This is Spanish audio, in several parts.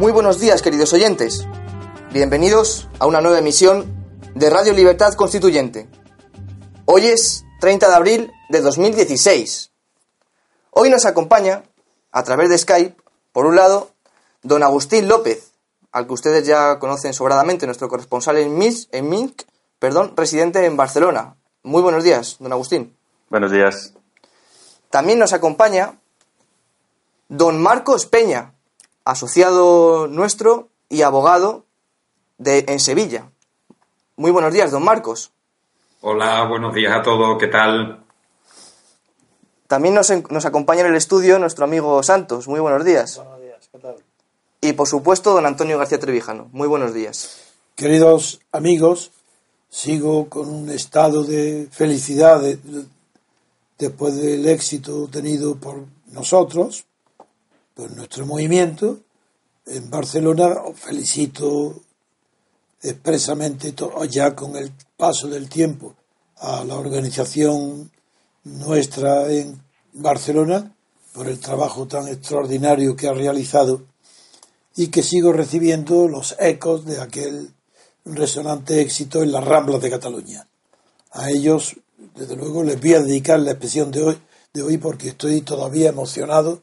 Muy buenos días, queridos oyentes. Bienvenidos a una nueva emisión de Radio Libertad Constituyente. Hoy es 30 de abril de 2016. Hoy nos acompaña, a través de Skype, por un lado, don Agustín López, al que ustedes ya conocen sobradamente, nuestro corresponsal en, Minsk, en Minsk, perdón, residente en Barcelona. Muy buenos días, don Agustín. Buenos días. También nos acompaña don Marcos Peña, asociado nuestro y abogado de, en Sevilla. Muy buenos días, don Marcos. Hola, buenos días a todos, ¿qué tal? También nos, nos, acompaña en el estudio nuestro amigo Santos. Muy buenos días. Buenos días, ¿qué tal? Y por supuesto, don Antonio García Trevijano. Muy buenos días. Queridos amigos, sigo con un estado de felicidad de, de, después del éxito tenido por nosotros, por nuestro movimiento. En Barcelona felicito expresamente ya con el paso del tiempo a la organización nuestra en Barcelona por el trabajo tan extraordinario que ha realizado y que sigo recibiendo los ecos de aquel resonante éxito en las Ramblas de Cataluña. A ellos, desde luego, les voy a dedicar la expresión de hoy, de hoy porque estoy todavía emocionado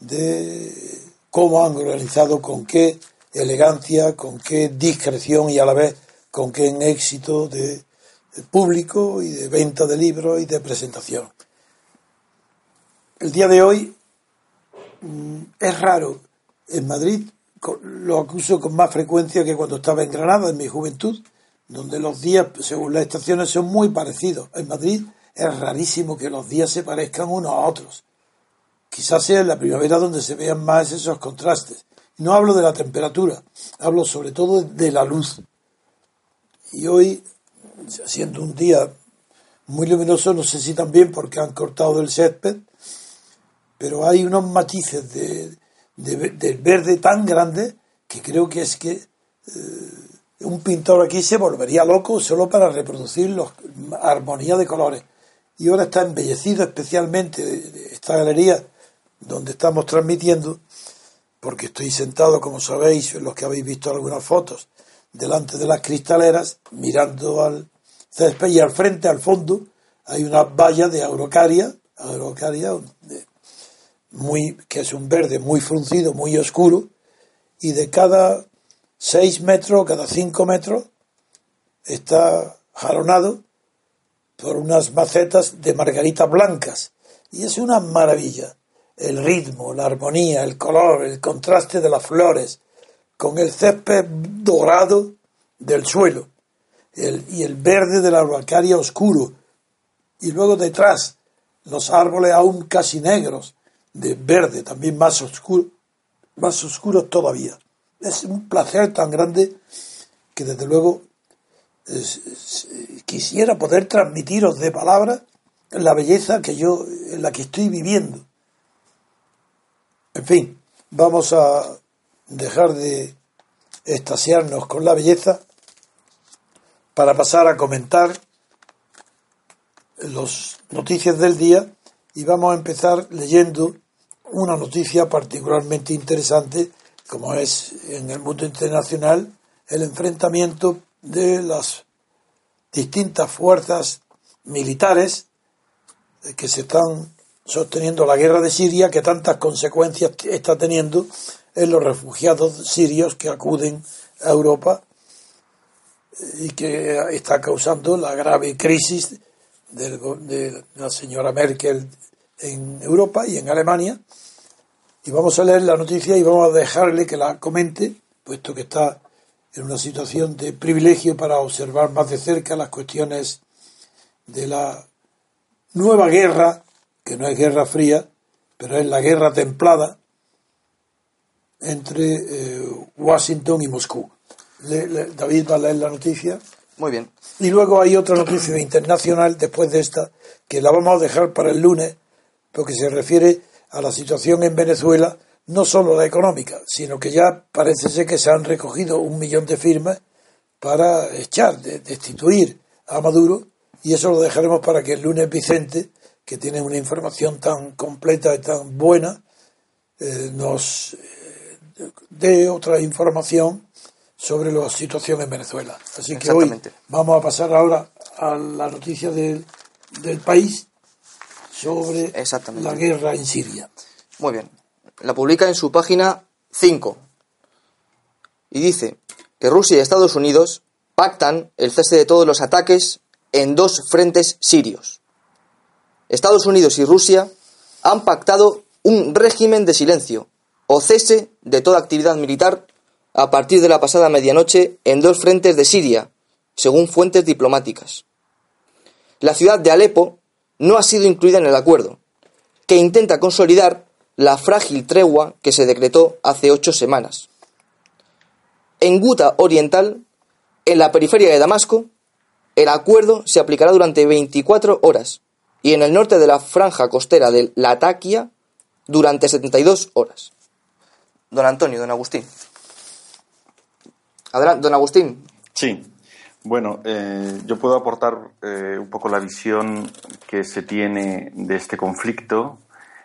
de cómo han organizado, con qué elegancia, con qué discreción y a la vez con qué éxito de, de público y de venta de libros y de presentación. El día de hoy mmm, es raro. En Madrid lo acuso con más frecuencia que cuando estaba en Granada, en mi juventud, donde los días, según las estaciones, son muy parecidos. En Madrid es rarísimo que los días se parezcan unos a otros. Quizás sea en la primavera donde se vean más esos contrastes. No hablo de la temperatura, hablo sobre todo de la luz. Y hoy, siendo un día muy luminoso, no sé si también porque han cortado el césped, pero hay unos matices de, de, de verde tan grandes que creo que es que eh, un pintor aquí se volvería loco solo para reproducir la armonía de colores. Y ahora está embellecido especialmente esta galería donde estamos transmitiendo, porque estoy sentado, como sabéis, los que habéis visto algunas fotos, delante de las cristaleras, mirando al césped y al frente, al fondo, hay una valla de aurocaria, aurocaria muy, que es un verde muy fruncido, muy oscuro, y de cada seis metros, cada cinco metros, está jalonado por unas macetas de margaritas blancas. Y es una maravilla el ritmo, la armonía, el color, el contraste de las flores, con el césped dorado del suelo el, y el verde de la araucaria oscuro, y luego detrás los árboles aún casi negros, de verde, también más oscuro, más oscuros todavía. Es un placer tan grande que desde luego quisiera poder transmitiros de palabras la belleza que yo, en la que estoy viviendo en fin, vamos a dejar de extasiarnos con la belleza para pasar a comentar las noticias del día y vamos a empezar leyendo una noticia particularmente interesante como es en el mundo internacional el enfrentamiento de las distintas fuerzas militares que se están sosteniendo la guerra de Siria, que tantas consecuencias está teniendo en los refugiados sirios que acuden a Europa y que está causando la grave crisis de la señora Merkel en Europa y en Alemania. Y vamos a leer la noticia y vamos a dejarle que la comente, puesto que está en una situación de privilegio para observar más de cerca las cuestiones de la nueva guerra, que no es guerra fría, pero es la guerra templada entre eh, Washington y Moscú. David va a leer la noticia. Muy bien. Y luego hay otra noticia internacional después de esta, que la vamos a dejar para el lunes, porque se refiere a la situación en Venezuela, no solo la económica, sino que ya parece ser que se han recogido un millón de firmas para echar, destituir a Maduro, y eso lo dejaremos para que el lunes Vicente, que tiene una información tan completa y tan buena, eh, nos eh, dé otra información sobre la situación en Venezuela. Así que hoy vamos a pasar ahora a la noticia del, del país sobre la guerra en Siria. Muy bien. La publica en su página 5 y dice que Rusia y Estados Unidos pactan el cese de todos los ataques en dos frentes sirios. Estados Unidos y Rusia han pactado un régimen de silencio o cese de toda actividad militar a partir de la pasada medianoche en dos frentes de Siria, según fuentes diplomáticas. La ciudad de Alepo no ha sido incluida en el acuerdo, que intenta consolidar la frágil tregua que se decretó hace ocho semanas. En Guta Oriental, en la periferia de Damasco, el acuerdo se aplicará durante 24 horas y en el norte de la franja costera de Latakia durante 72 horas. Don Antonio, don Agustín. Adelante, don Agustín. Sí. Bueno, eh, yo puedo aportar eh, un poco la visión que se tiene de este conflicto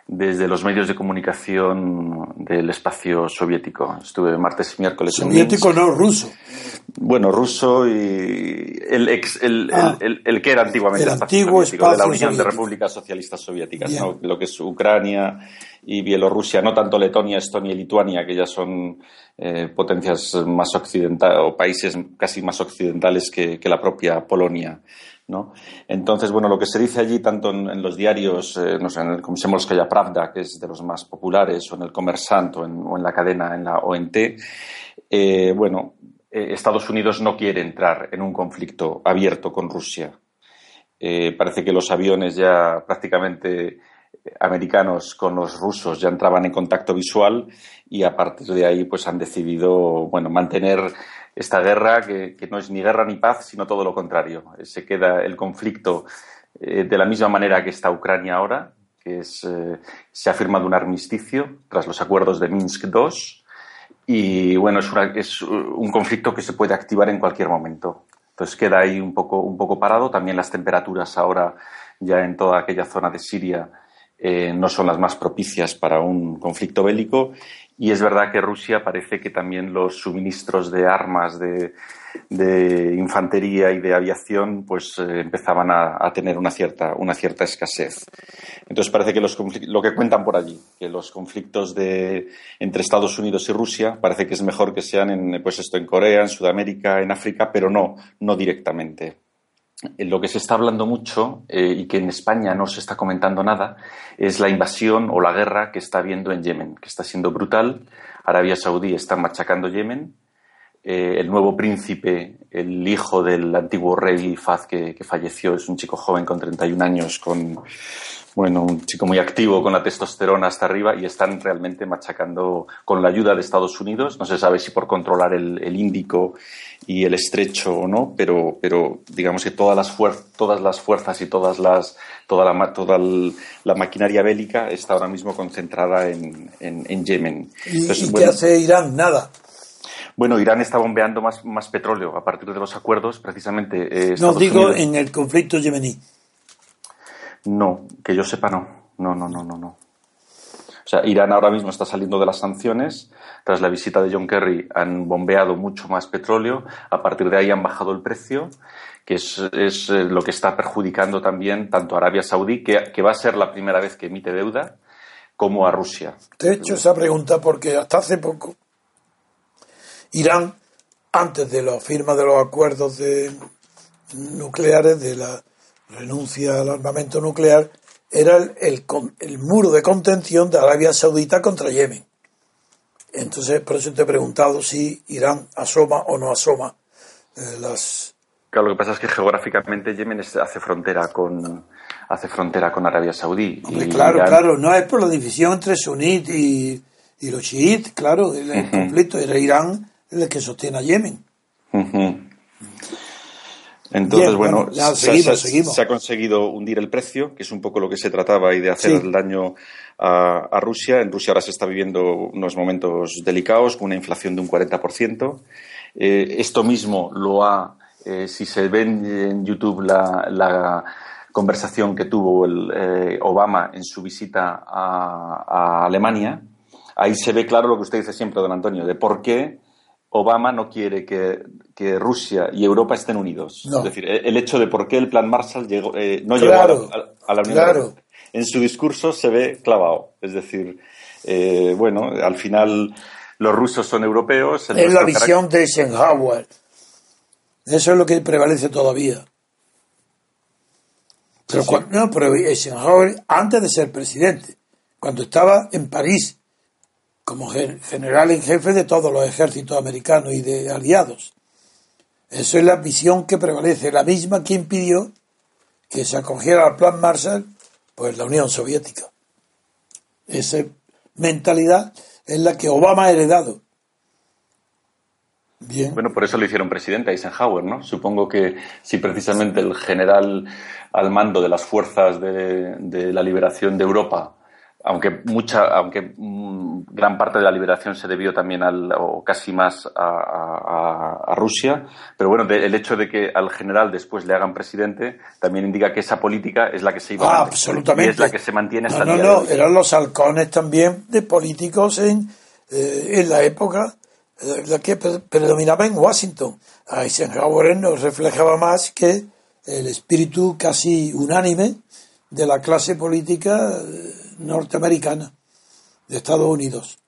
desde los medios de comunicación del espacio soviético. Estuve martes y miércoles Soviético, no, ruso. Bueno, ruso y el, ex, el, ah. el, que era antiguamente el antiguo espacio de la Unión de Repúblicas Socialistas Soviéticas, ¿no? lo que es Ucrania y Bielorrusia, no tanto Letonia, Estonia y Lituania, que ya son eh, potencias más occidentales o países casi más occidentales que, que la propia Polonia. Entonces, bueno, lo que se dice allí, tanto en, los diarios, eh, no sé, en el Pravda, que es de los más populares, o en el Comersant, o en, la cadena, en la ONT, eh, bueno, eh, Estados Unidos no quiere entrar en un conflicto abierto con Rusia. Eh, parece que los aviones ya prácticamente americanos con los rusos ya entraban en contacto visual y a partir de ahí pues han decidido bueno mantener esta guerra que, no es ni guerra ni paz sino todo lo contrario se queda el conflicto eh, de la misma manera que está Ucrania ahora que es se ha firmado un armisticio tras los acuerdos de Minsk II y bueno, es, es, un conflicto que se puede activar en cualquier momento. Entonces queda ahí un poco, un poco parado. También las temperaturas ahora ya en toda aquella zona de Siria eh, no son las más propicias para un conflicto bélico. Y es verdad que Rusia parece que también los suministros de armas, de, infantería y de aviación pues eh, empezaban a, tener una cierta, una cierta escasez. Entonces parece que los lo que cuentan por allí, que los conflictos de, entre Estados Unidos y Rusia parece que es mejor que sean en, pues esto, en Corea, en Sudamérica, en África, pero no, no directamente. Lo que se está hablando mucho eh, y que en España no se está comentando nada es la invasión o la guerra que está habiendo en Yemen, que está siendo brutal. Arabia Saudí está machacando Yemen eh, el nuevo príncipe, el hijo del antiguo rey Faz que, falleció, es un chico joven con 31 años, con bueno, un chico muy activo con la testosterona hasta arriba y están realmente machacando con la ayuda de Estados Unidos. No se sabe si por controlar el, Índico y el estrecho o no, pero, pero digamos que todas las, todas las fuerzas y todas las, toda, la, toda la maquinaria bélica está ahora mismo concentrada en, en, Yemen. ¿Y, qué hace Irán? Nada. Bueno, Irán está bombeando más, más petróleo a partir de los acuerdos, precisamente. Eh, no, digo en el conflicto yemení. No, que yo sepa no. No, no, no, no, no. O sea, Irán ahora mismo está saliendo de las sanciones. Tras la visita de John Kerry han bombeado mucho más petróleo. A partir de ahí han bajado el precio, que es, eh, lo que está perjudicando también tanto a Arabia Saudí, que, va a ser la primera vez que emite deuda, como a Rusia. Te he hecho esa pregunta porque hasta hace poco Irán, antes de la firma de los acuerdos nucleares, de la renuncia al armamento nuclear, era el, el, muro de contención de Arabia Saudita contra Yemen. Entonces, por eso te he preguntado si Irán asoma o no asoma eh, las. Claro, lo que pasa es que geográficamente Yemen hace frontera con hace frontera con Arabia Saudí. claro, claro, no es por la división entre sunit y, y los chiíes, claro, el, conflicto era Irán el que sostiene a Yemen. Entonces, bueno, se, ha conseguido hundir el precio, que es un poco lo que se trataba, y de hacer el daño a, Rusia. En Rusia ahora se está viviendo unos momentos delicados, con una inflación de un 40%. Eh, esto mismo lo ha, eh, si se ve en YouTube la, conversación que tuvo el, eh, Obama en su visita a, a Alemania, ahí se ve claro lo que usted dice siempre, don Antonio, de por qué Obama no quiere que, Rusia y Europa estén unidos. Es decir, el hecho de por qué el plan Marshall llegó, eh, no llegó a la, Unión Europea. En su discurso se ve clavado. Es decir, eh, bueno, al final los rusos son europeos. Es la visión de Eisenhower. Eso es lo que prevalece todavía. Pero, no, pero Eisenhower, antes de ser presidente, cuando estaba en París como general en jefe de todos los ejércitos americanos y de aliados. Eso es la visión que prevalece, la misma que impidió que se acogiera al plan Marshall, pues la Unión Soviética. Esa mentalidad es la que Obama ha heredado. Bien. Bueno, por eso lo hicieron presidente Eisenhower, ¿no? Supongo que si precisamente el general al mando de las fuerzas de la liberación de Europa aunque mucha, aunque mm, gran parte de la liberación se debió también al, o casi más a, Rusia, pero bueno, el hecho de que al general después le hagan presidente también indica que esa política es la que se iba ah, absolutamente. Y es la que se mantiene hasta no, no, no, eran los halcones también de políticos en, eh, en la época eh, la que predominaba en Washington. Eisenhower nos reflejaba más que el espíritu casi unánime de la clase política eh, norteamericana de Estados Unidos.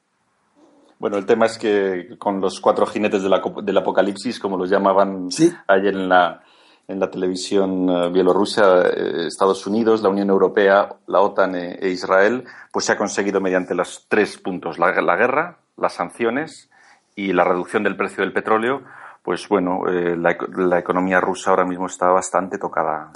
Bueno, el tema es que con los cuatro jinetes del apocalipsis, como los llamaban ayer en la, en la televisión eh, bielorrusia, eh, Estados Unidos, la Unión Europea, la OTAN e, e, Israel, pues se ha conseguido mediante los tres puntos, la, guerra, las sanciones y la reducción del precio del petróleo, pues bueno, eh, la, economía rusa ahora mismo está bastante tocada.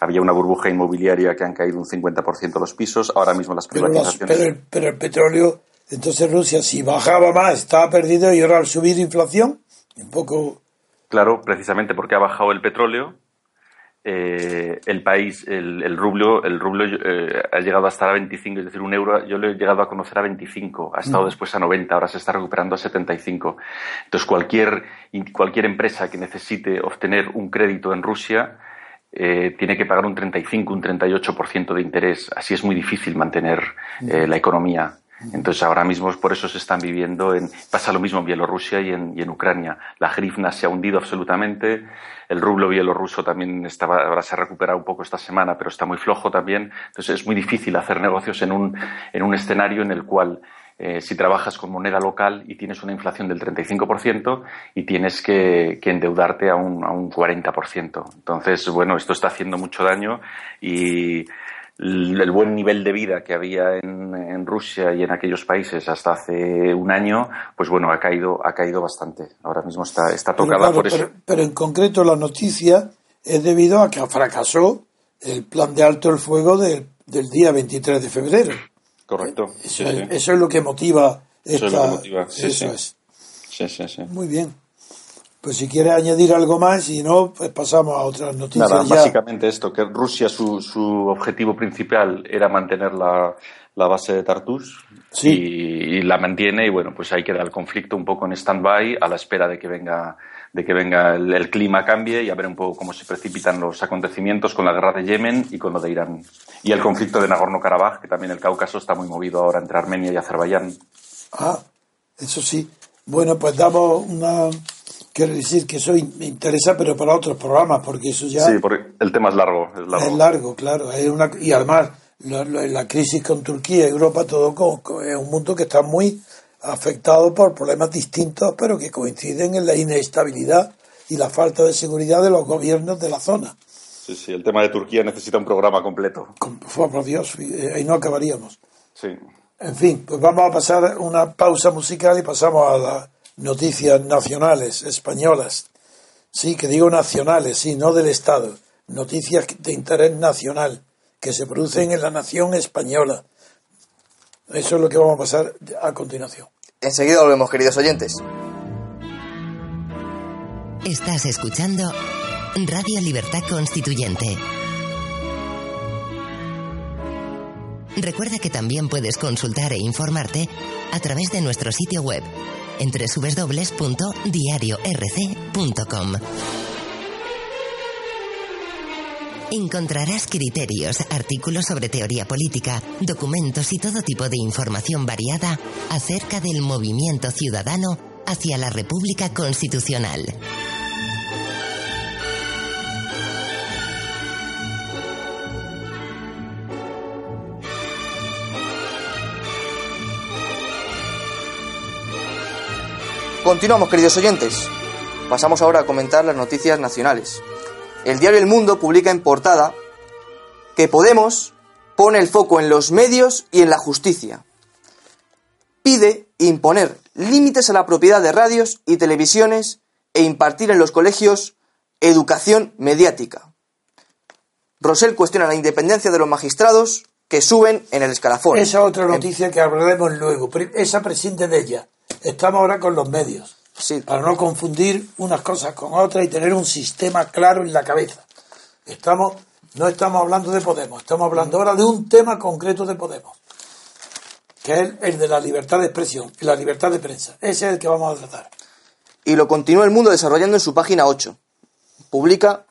Había una burbuja inmobiliaria que han caído un 50% los pisos, ahora mismo las privatizaciones. Pero, el petróleo, entonces Rusia, si bajaba más, estaba perdido y ahora al subir inflación, un poco. Claro, precisamente porque ha bajado el petróleo, eh, el país, el, rublo, el rublo eh, ha llegado a estar a 25, es decir, un euro, yo lo he llegado a conocer a 25, ha estado mm. después a 90, ahora se está recuperando a 75. Entonces, cualquier, cualquier empresa que necesite obtener un crédito en Rusia, eh, tiene que pagar un 35, un 38% de interés. Así es muy difícil mantener eh, la economía. Entonces ahora mismo por eso se están viviendo en pasa lo mismo en Bielorrusia y en, y en Ucrania. La grifna se ha hundido absolutamente. El rublo bielorruso también estaba, ahora se ha recuperado un poco esta semana, pero está muy flojo también. Entonces es muy difícil hacer negocios en un, en un escenario en el cual eh, si trabajas con moneda local y tienes una inflación del 35% y tienes que, endeudarte a un, a un 40%. Entonces, bueno, esto está haciendo mucho daño y el buen nivel de vida que había en, en, Rusia y en aquellos países hasta hace un año, pues bueno, ha caído, ha caído bastante. Ahora mismo está, está tocada por eso. Pero, en concreto la noticia es debido a que fracasó el plan de alto el fuego del día 23 de febrero. Correcto. Eso, es, lo que motiva esta. Eso es lo que motiva. Sí, eso es. Muy bien. Pues si quiere añadir algo más, si no, pues pasamos a otras noticias. Nada, básicamente esto, que Rusia su, su objetivo principal era mantener la, la base de Tartus y, y, la mantiene y bueno, pues ahí queda el conflicto un poco en stand-by a la espera de que venga de que venga el, el, clima cambie y a ver un poco cómo se precipitan los acontecimientos con la guerra de Yemen y con lo de Irán. Y el conflicto de Nagorno-Karabaj, que también el Cáucaso está muy movido ahora entre Armenia y Azerbaiyán. Ah, eso sí. Bueno, pues damos una... Quiero decir que eso me interesa, pero para otros programas, porque eso ya... Sí, porque el tema es largo. Es largo, es largo claro. Es una... Y además, la, la, crisis con Turquía Europa, todo con, es un mundo que está muy afectado por problemas distintos, pero que coinciden en la inestabilidad y la falta de seguridad de los gobiernos de la zona. Sí, sí, el tema de Turquía necesita un programa completo. Por, por Dios, ahí no acabaríamos. Sí. En fin, pues vamos a pasar una pausa musical y pasamos a las noticias nacionales españolas. Sí, que digo nacionales, sí, no del Estado. Noticias de interés nacional que se producen en la nación española. Eso es lo que vamos a pasar a continuación. Enseguida volvemos, queridos oyentes. Estás escuchando Radio Libertad Constituyente. Recuerda que también puedes consultar e informarte a través de nuestro sitio web en www.diariorc.com. Encontrarás criterios, artículos sobre teoría política, documentos y todo tipo de información variada acerca del movimiento ciudadano hacia la República Constitucional. Continuamos, queridos oyentes. Pasamos ahora a comentar las noticias nacionales. El diario El Mundo publica en portada que Podemos pone el foco en los medios y en la justicia. Pide imponer límites a la propiedad de radios y televisiones e impartir en los colegios educación mediática. Rosell cuestiona la independencia de los magistrados que suben en el escalafón. Esa otra noticia que hablaremos luego. Esa prescinde de ella. Estamos ahora con los medios. Para no confundir unas cosas con otras y tener un sistema claro en la cabeza. Estamos, no estamos hablando de Podemos, estamos hablando ahora de un tema concreto de Podemos, que es el de la libertad de expresión y la libertad de prensa. Ese es el que vamos a tratar. Y lo continúa el mundo desarrollando en su página 8. Publica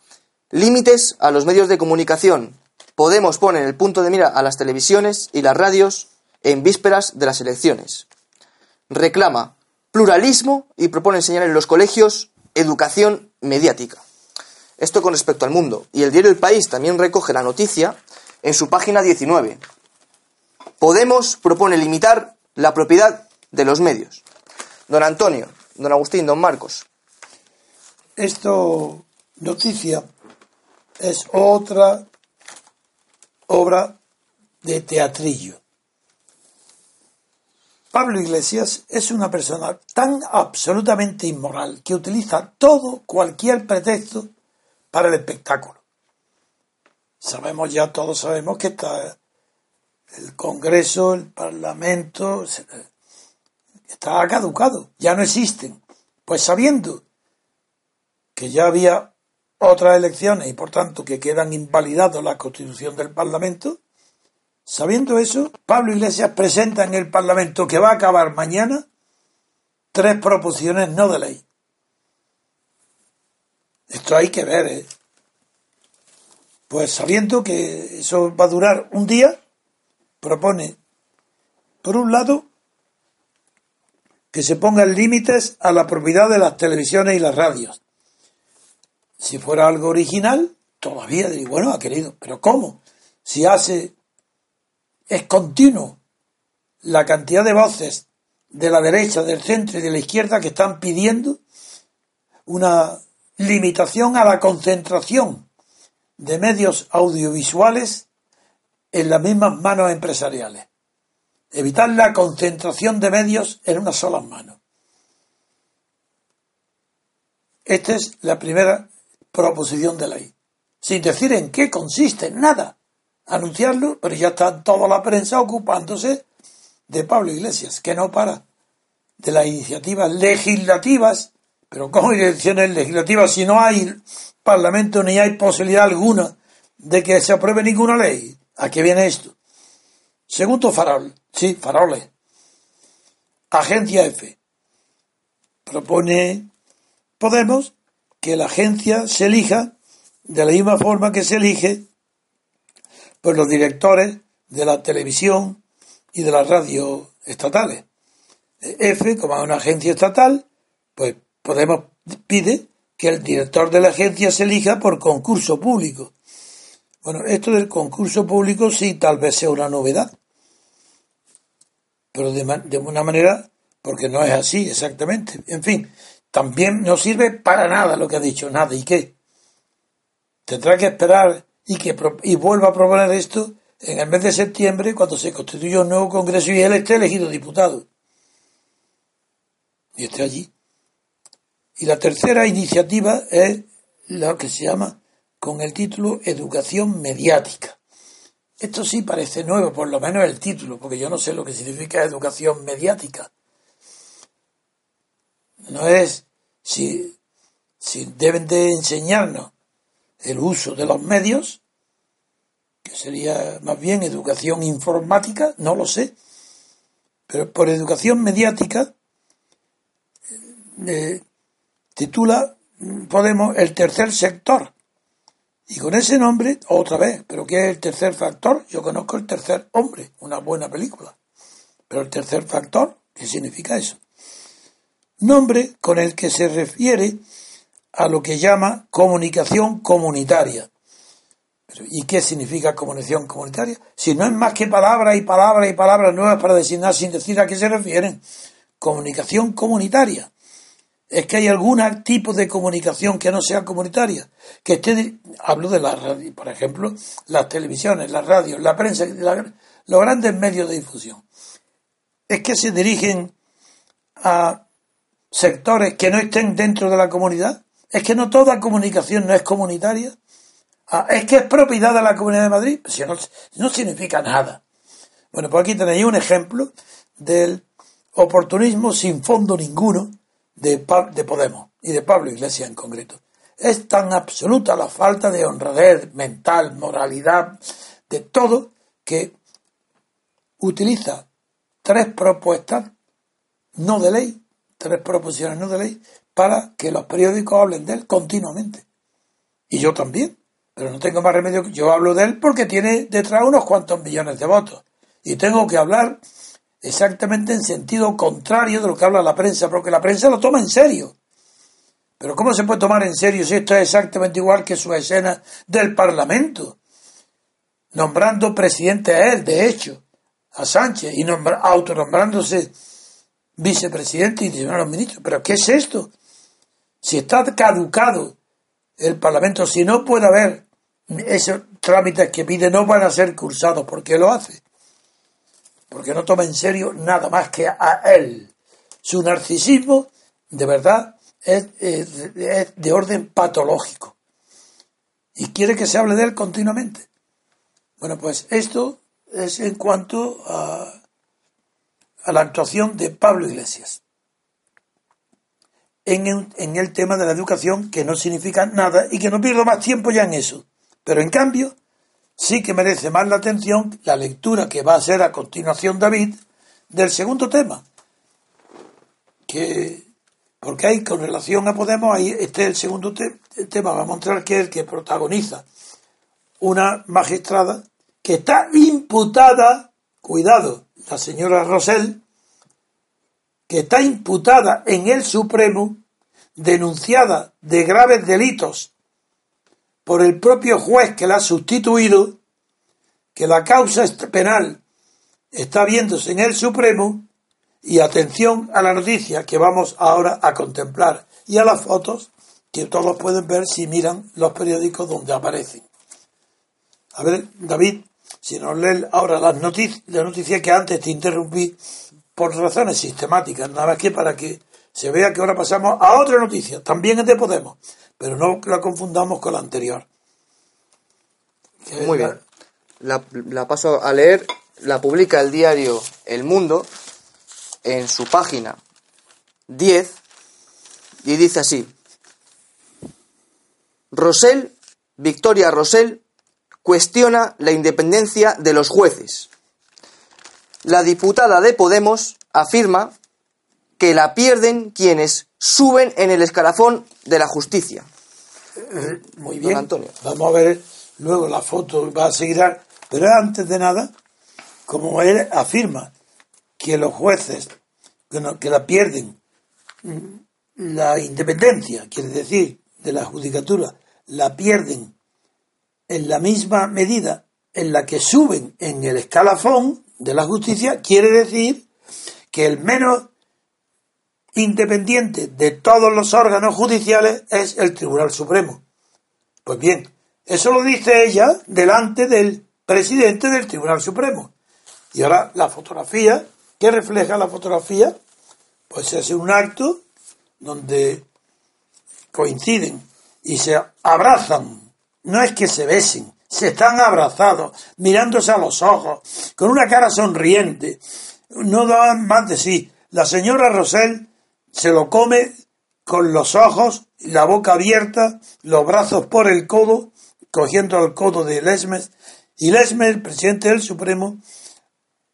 límites a los medios de comunicación. Podemos poner el punto de mira a las televisiones y las radios en vísperas de las elecciones reclama pluralismo y propone enseñar en los colegios educación mediática. Esto con respecto al mundo. Y el diario El País también recoge la noticia en su página 19. Podemos propone limitar la propiedad de los medios. Don Antonio, don Agustín, don Marcos. Esto, noticia, es otra obra de teatrillo. Pablo Iglesias es una persona tan absolutamente inmoral que utiliza todo, cualquier pretexto para el espectáculo. Sabemos ya, todos sabemos que está el Congreso, el Parlamento, está caducado, ya no existen. Pues sabiendo que ya había otras elecciones y por tanto que quedan invalidados la constitución del Parlamento, Sabiendo eso, Pablo Iglesias presenta en el Parlamento que va a acabar mañana tres proposiciones no de ley. Esto hay que ver, ¿eh? Pues sabiendo que eso va a durar un día, propone, por un lado, que se pongan límites a la propiedad de las televisiones y las radios. Si fuera algo original, todavía diría, bueno, ha querido, pero ¿cómo? Si hace es continuo la cantidad de voces de la derecha, del centro y de la izquierda que están pidiendo una limitación a la concentración de medios audiovisuales en las mismas manos empresariales. Evitar la concentración de medios en una sola mano. Esta es la primera proposición de ley. Sin decir en qué consiste, nada anunciarlo, pero ya está toda la prensa ocupándose de Pablo Iglesias, que no para de las iniciativas legislativas Pero ¿cómo hay elecciones legislativas si no hay parlamento ni hay posibilidad alguna de que se apruebe ninguna ley? ¿A qué viene esto? Segundo farol, sí, faroles. Agencia F. Propone Podemos que la agencia se elija de la misma forma que se elige por los directores de la televisión y de las radios estatales. F, como es una agencia estatal, pues Podemos pide que el director de la agencia se elija por concurso público. Bueno, esto del concurso público sí tal vez sea una novedad, pero de, de una manera, porque no es así exactamente. En fin, también no sirve para nada lo que ha dicho, nada. ¿Y qué? Tendrá que esperar y que y vuelva a proponer esto en el mes de septiembre, cuando se constituya un nuevo Congreso y él esté elegido diputado. Y esté allí. Y la tercera iniciativa es lo que se llama con el título Educación Mediática. Esto sí parece nuevo, por lo menos el título, porque yo no sé lo que significa educación mediática. No es si deben de enseñarnos el uso de los medios, que sería más bien educación informática, no lo sé, pero por educación mediática eh, titula Podemos el tercer sector. Y con ese nombre, otra vez, ¿pero qué es el tercer factor? Yo conozco el tercer hombre, una buena película. Pero el tercer factor, ¿qué significa eso? Nombre con el que se refiere a lo que llama comunicación comunitaria. ¿Y qué significa comunicación comunitaria? Si no es más que palabras y palabras y palabras nuevas para designar sin decir a qué se refieren. Comunicación comunitaria es que hay algún tipo de comunicación que no sea comunitaria, que esté, hablo de la radio, por ejemplo, las televisiones, las radios, la prensa, los grandes medios de difusión, es que se dirigen a sectores que no estén dentro de la comunidad, es que no toda comunicación no es comunitaria, ah, es que es propiedad de la Comunidad de Madrid, si no, no significa nada. Bueno, pues aquí tenéis un ejemplo del oportunismo sin fondo ninguno, de, de Podemos y de Pablo Iglesias en concreto. Es tan absoluta la falta de honradez mental, moralidad, de todo, que utiliza tres propuestas no de ley, tres proposiciones no de ley, para que los periódicos hablen de él continuamente. Y yo también, pero no tengo más remedio que yo hablo de él porque tiene detrás unos cuantos millones de votos. Y tengo que hablar exactamente en sentido contrario de lo que habla la prensa, porque la prensa lo toma en serio. Pero ¿cómo se puede tomar en serio si esto es exactamente igual que su escena del Parlamento? Nombrando presidente a él, de hecho, a Sánchez, y autonombrándose vicepresidente y diciendo a los ministros. ¿Pero qué es esto? Si está caducado el Parlamento, si no puede haber esos trámites que pide, no van a ser cursados. ¿Por qué lo hace? porque no toma en serio nada más que a él. Su narcisismo, de verdad, es, de orden patológico. Y quiere que se hable de él continuamente. Bueno, pues esto es en cuanto a, a la actuación de Pablo Iglesias. En, el tema de la educación, que no significa nada y que no pierdo más tiempo ya en eso. Pero en cambio, sí que merece más la atención la lectura que va a hacer a continuación David del segundo tema. Que, porque hay con relación a Podemos, ahí este es el segundo tema, va a mostrar que es el que protagoniza una magistrada que está imputada, cuidado, la señora Rosell, que está imputada en el Supremo, denunciada de graves delitos por el propio juez que la ha sustituido, que la causa penal está viéndose en el Supremo y atención a la noticia que vamos ahora a contemplar y a las fotos que todos pueden ver si miran los periódicos donde aparecen. A ver, David, si nos leen ahora las noticias, la noticia que antes te interrumpí por razones sistemáticas, nada más que para que se vea que ahora pasamos a otra noticia, también es de Podemos pero no la confundamos con la anterior. Muy bien. La, paso a leer. La publica el diario El Mundo en su página 10 y dice así. Rosell, Victoria Rosell, cuestiona la independencia de los jueces. La diputada de Podemos afirma que la pierden quienes suben en el escalafón de la justicia. Eh, muy bien. Antonio. Vamos a ver luego la foto, va a seguir. Pero antes de nada, como él afirma que los jueces que, la pierden mm, la independencia, quiere decir, de la judicatura, la pierden en la misma medida en la que suben en el escalafón de la justicia, quiere decir que el menos independiente de todos los órganos judiciales es el Tribunal Supremo. Pues bien, eso lo dice ella delante del presidente del Tribunal Supremo. Y ahora la fotografía, ¿qué refleja la fotografía? Pues es un acto donde coinciden y se abrazan. No es que se besen, se están abrazados, mirándose a los ojos, con una cara sonriente. No dan más de sí. La señora Rosell se lo come con los ojos, la boca abierta, los brazos por el codo, cogiendo el codo de Lesmes, y Lesmes, presidente del Supremo,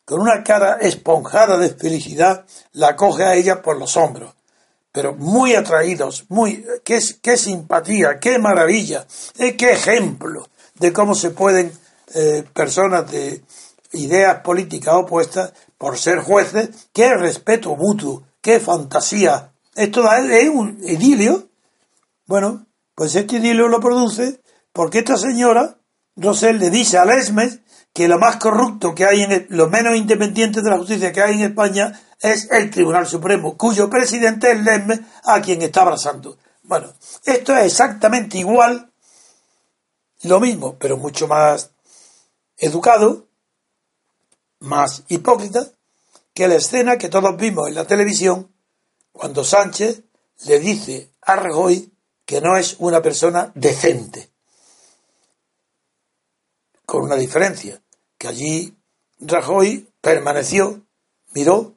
con una cara esponjada de felicidad, la coge a ella por los hombros. Pero muy atraídos, muy, qué, qué simpatía, qué maravilla, eh, qué ejemplo de cómo se pueden eh, personas de ideas políticas opuestas, por ser jueces, qué respeto mutuo, qué fantasía. Esto es un idilio. Bueno, pues este idilio lo produce porque esta señora, Rosel, le dice a Lesmes que lo más corrupto que hay en lo menos independiente de la justicia que hay en España es el Tribunal Supremo, cuyo presidente es Lesmes, a quien está abrazando. Bueno, esto es exactamente igual, lo mismo, pero mucho más educado, más hipócrita, que la escena que todos vimos en la televisión cuando Sánchez le dice a Rajoy que no es una persona decente. Con una diferencia, que allí Rajoy permaneció, miró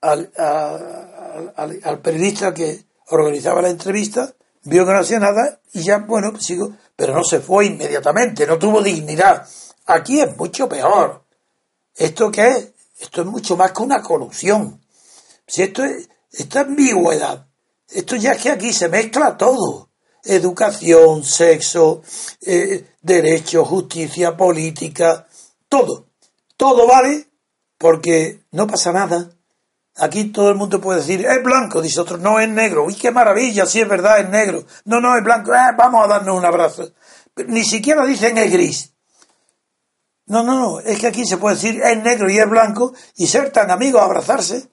al, al, periodista que organizaba la entrevista, vio que no hacía nada y ya, bueno, sigo, pero no se fue inmediatamente, no tuvo dignidad. Aquí es mucho peor. ¿Esto qué es? Esto es mucho más que una corrupción. Si esto es esta ambigüedad, esto ya es que aquí se mezcla todo. Educación, sexo, eh, derecho, justicia, política, todo. Todo vale porque no pasa nada. Aquí todo el mundo puede decir, es blanco, dice otro, no es negro. Uy, qué maravilla, si es verdad, es negro. No, no, es blanco, eh, vamos a darnos un abrazo. ni siquiera dicen es gris. No, no, no, es que aquí se puede decir es negro y es blanco y ser tan amigos, abrazarse.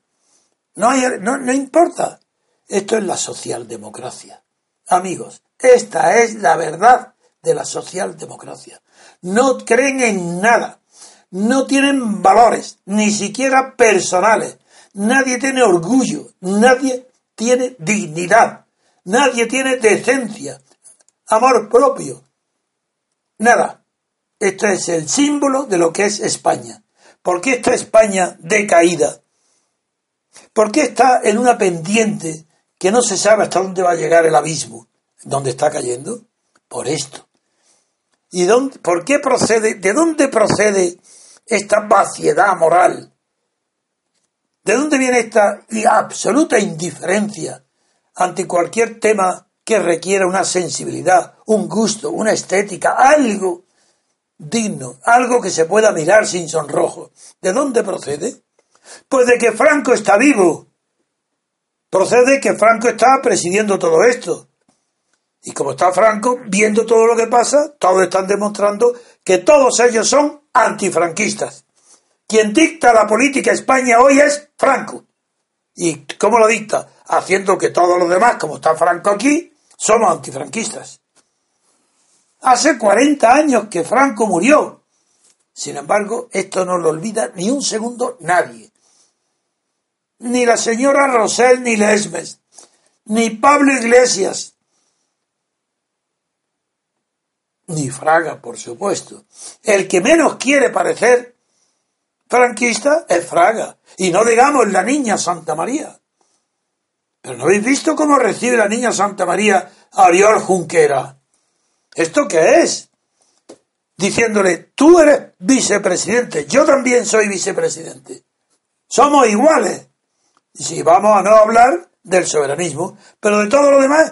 No, hay, no, no importa. Esto es la socialdemocracia. Amigos, esta es la verdad de la socialdemocracia. No creen en nada. No tienen valores, ni siquiera personales. Nadie tiene orgullo. Nadie tiene dignidad. Nadie tiene decencia. Amor propio. Nada. Esto es el símbolo de lo que es España. Porque esta España decaída, ¿Por qué está en una pendiente que no se sabe hasta dónde va a llegar el abismo? ¿Dónde está cayendo? Por esto. ¿Y dónde, por qué procede? ¿De dónde procede esta vaciedad moral? ¿De dónde viene esta absoluta indiferencia ante cualquier tema que requiera una sensibilidad, un gusto, una estética, algo digno, algo que se pueda mirar sin sonrojo? ¿De dónde procede? Pues de que Franco está vivo. Procede que Franco está presidiendo todo esto. Y como está Franco viendo todo lo que pasa, todos están demostrando que todos ellos son antifranquistas. Quien dicta la política España hoy es Franco. ¿Y cómo lo dicta? Haciendo que todos los demás, como está Franco aquí, somos antifranquistas. Hace 40 años que Franco murió. Sin embargo, esto no lo olvida ni un segundo nadie ni la señora Rosel ni Lesmes, ni Pablo Iglesias, ni Fraga, por supuesto. El que menos quiere parecer franquista es Fraga, y no digamos la niña Santa María. Pero ¿no habéis visto cómo recibe la niña Santa María a Oriol Junquera? ¿Esto qué es? Diciéndole, tú eres vicepresidente, yo también soy vicepresidente. Somos iguales. Y si vamos a no hablar del soberanismo, pero de todo lo demás,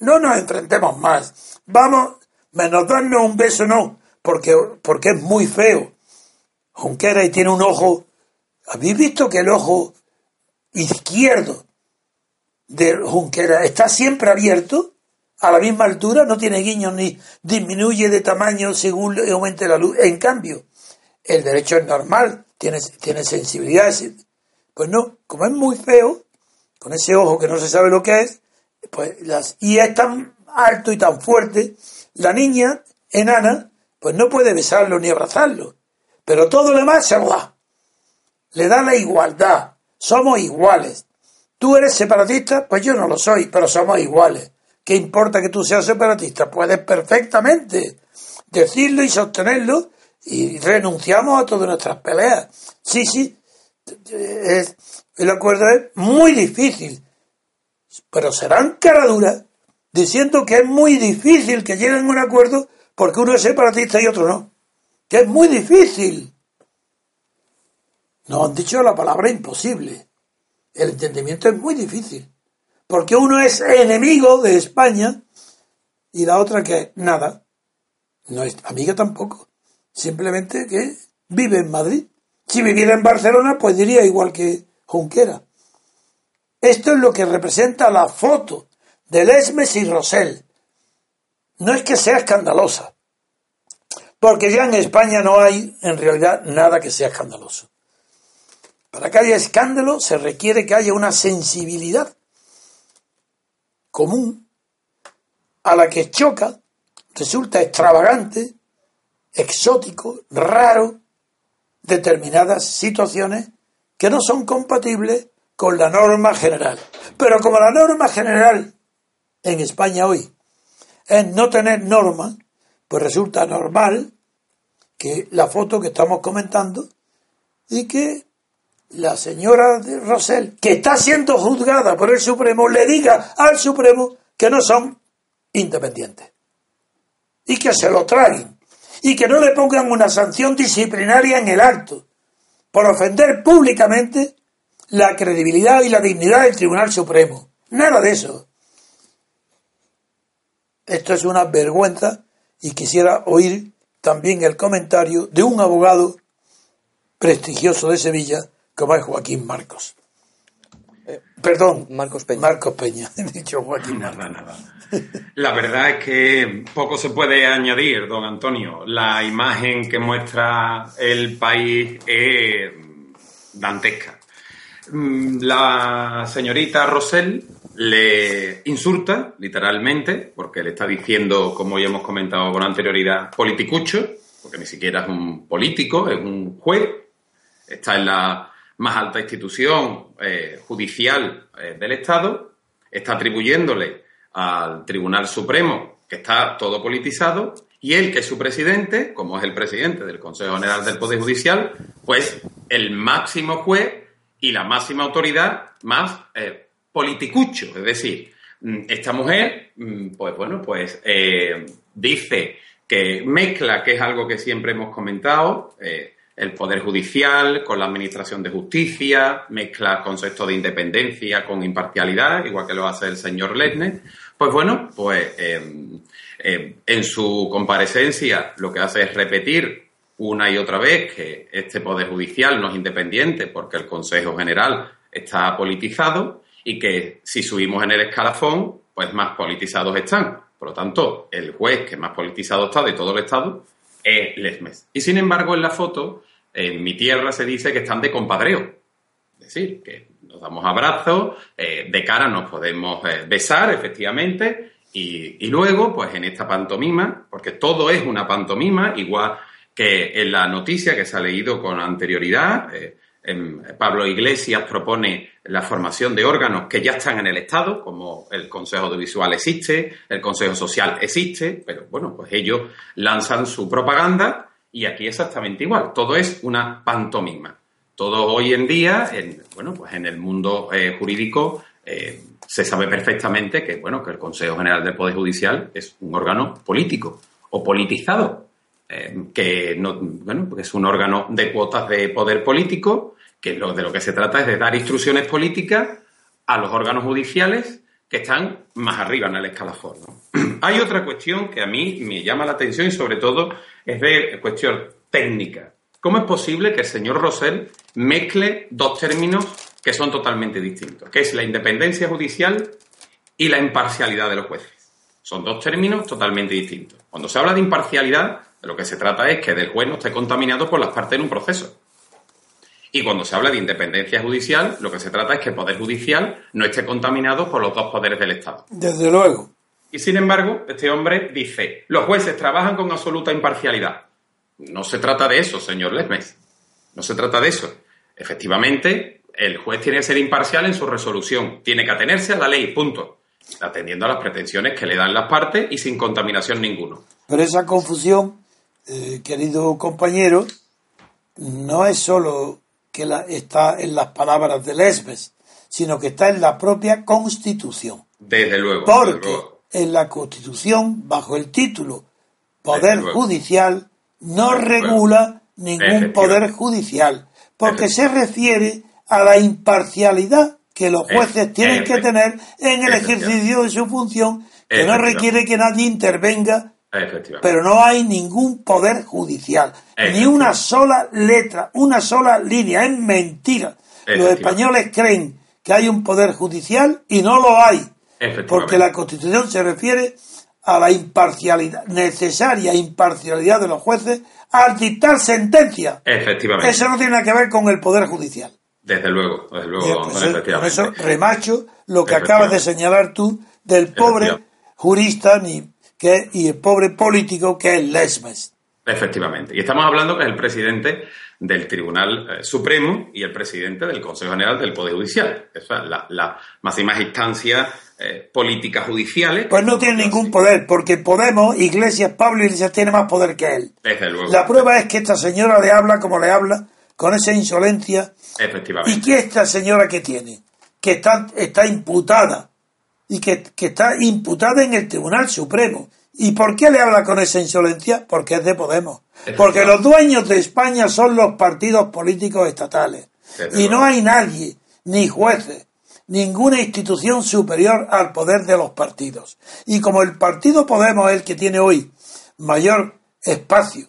no nos enfrentemos más. Vamos, menos darnos un beso, no, porque, porque es muy feo. Junquera y tiene un ojo. ¿Habéis visto que el ojo izquierdo de Junquera está siempre abierto? a la misma altura, no tiene guiños ni disminuye de tamaño según aumente la luz. En cambio, el derecho es normal, tiene, tiene sensibilidad. Pues no, como es muy feo, con ese ojo que no se sabe lo que es, pues las, y es tan alto y tan fuerte, la niña enana, pues no puede besarlo ni abrazarlo. Pero todo lo demás da. Le da la igualdad. Somos iguales. Tú eres separatista, pues yo no lo soy, pero somos iguales. ¿Qué importa que tú seas separatista? Puedes perfectamente decirlo y sostenerlo y renunciamos a todas nuestras peleas. Sí, sí, el acuerdo es muy difícil, pero serán caraduras diciendo que es muy difícil que lleguen a un acuerdo porque uno es separatista y otro no. Que es muy difícil. Nos han dicho la palabra imposible. El entendimiento es muy difícil. Porque uno es enemigo de España y la otra que nada. No es amiga tampoco. Simplemente que vive en Madrid. Si viviera en Barcelona, pues diría igual que Junquera. Esto es lo que representa la foto de Lesmes y Rosell. No es que sea escandalosa, porque ya en España no hay en realidad nada que sea escandaloso. Para que haya escándalo se requiere que haya una sensibilidad común a la que choca, resulta extravagante, exótico, raro, determinadas situaciones que no son compatibles con la norma general. Pero como la norma general en España hoy es no tener norma, pues resulta normal que la foto que estamos comentando y que la señora de Rosell, que está siendo juzgada por el Supremo, le diga al Supremo que no son independientes. Y que se lo traguen. Y que no le pongan una sanción disciplinaria en el acto por ofender públicamente la credibilidad y la dignidad del Tribunal Supremo. Nada de eso. Esto es una vergüenza y quisiera oír también el comentario de un abogado prestigioso de Sevilla como es Joaquín Marcos. Eh, perdón, Marcos Peña. Marcos Peña, he dicho Joaquín Marcos. La verdad es que poco se puede añadir, don Antonio. La imagen que muestra el país es dantesca. Mm, la señorita Rosell le insulta, literalmente, porque le está diciendo, como ya hemos comentado con anterioridad, politicucho, porque ni siquiera es un político, es un juez, está en la más alta institución eh, judicial eh, del Estado, está atribuyéndole al Tribunal Supremo que está todo politizado. Y él, que es su presidente, como es el presidente del Consejo General del Poder Judicial, pues el máximo juez y la máxima autoridad más eh, politicucho. Es decir, mm, esta mujer, mm, pues bueno, pues dice que mezcla, que es algo que siempre hemos comentado, el Poder Judicial, con la Administración de Justicia, mezcla conceptos de independencia con imparcialidad, igual que lo hace el señor Lesne. Pues bueno, pues em, em, en su comparecencia lo que hace es repetir una y otra vez que este Poder Judicial no es independiente porque el Consejo General está politizado y que si subimos en el escalafón, pues más politizados están. Por lo tanto, el juez que más politizado está de todo el Estado es Lesmes. Y sin embargo, en la foto en mi tierra se dice que están de compadreo. Es decir, que nos damos abrazos, eh, de cara nos podemos eh, besar, efectivamente, y, luego, pues en esta pantomima, porque todo es una pantomima, igual que en la noticia que se ha leído con anterioridad, eh, Pablo Iglesias propone la formación de órganos que ya están en el Estado, como el Consejo Audiovisual existe, el Consejo Social existe, pero bueno, pues ellos lanzan su propaganda y aquí exactamente igual, todo es una pantomima. Todo hoy en día, en, bueno, pues en el mundo eh, jurídico eh, se sabe perfectamente que, bueno, que el Consejo General del Poder Judicial es un órgano político o politizado, eh, que, no, bueno, es un órgano de cuotas de poder político, que lo, de lo que se trata es de dar instrucciones políticas a los órganos judiciales que están más arriba en el escalafón. Hay otra cuestión que a mí me llama la atención y sobre todo es de cuestión técnica. ¿Cómo es posible que el señor Rosell mezcle dos términos que son totalmente distintos, que es la independencia judicial y la imparcialidad de los jueces? Son dos términos totalmente distintos. Cuando se habla de imparcialidad, de lo que se trata es que el juez no esté contaminado por las partes en un proceso. Y cuando se habla de independencia judicial, lo que se trata es que el Poder Judicial no esté contaminado por los dos poderes del Estado. Desde luego. Y sin embargo, este hombre dice, los jueces trabajan con absoluta imparcialidad. No se trata de eso, señor Lesmes. No se trata de eso. Efectivamente, el juez tiene que ser imparcial en su resolución. Tiene que atenerse a la ley, punto. Atendiendo a las pretensiones que le dan las partes y sin contaminación ninguno. Pero esa confusión, eh, querido compañero, no es solo que la, está en las palabras de Lesbes, sino que está en la propia Constitución. Desde luego. Porque en la Constitución, bajo el título Poder Judicial, no regula ningún poder judicial, porque se refiere a la imparcialidad que los jueces tienen que tener en el ejercicio de su función, que no requiere que nadie intervenga pero no hay ningún poder judicial, ni una sola letra, una sola línea. Es mentira. Los españoles creen que hay un poder judicial y no lo hay. Porque la Constitución se refiere a la imparcialidad, necesaria imparcialidad de los jueces al dictar sentencia. Efectivamente. Eso no tiene nada que ver con el poder judicial. Desde luego, desde luego. Pues, por eso remacho lo que acabas de señalar tú del pobre jurista ni que, y el pobre político que es Lesmes. Efectivamente. Y estamos hablando que es el presidente del Tribunal eh, Supremo y el presidente del Consejo General del Poder Judicial. Esa es la, la máxima instancia eh, política judiciales. Pues no tiene ningún poder, porque Podemos, Iglesias, Pablo Iglesias tiene más poder que él. Desde luego. La prueba es que esta señora le habla como le habla, con esa insolencia. Efectivamente. ¿Y qué esta señora que tiene? Que está, está imputada y que, está imputada en el Tribunal Supremo. ¿Y por qué le habla con esa insolencia? Porque es de Podemos. Porque los dueños de España son los partidos políticos estatales. Y no hay nadie, ni jueces, ninguna institución superior al poder de los partidos. Y como el partido Podemos es el que tiene hoy mayor espacio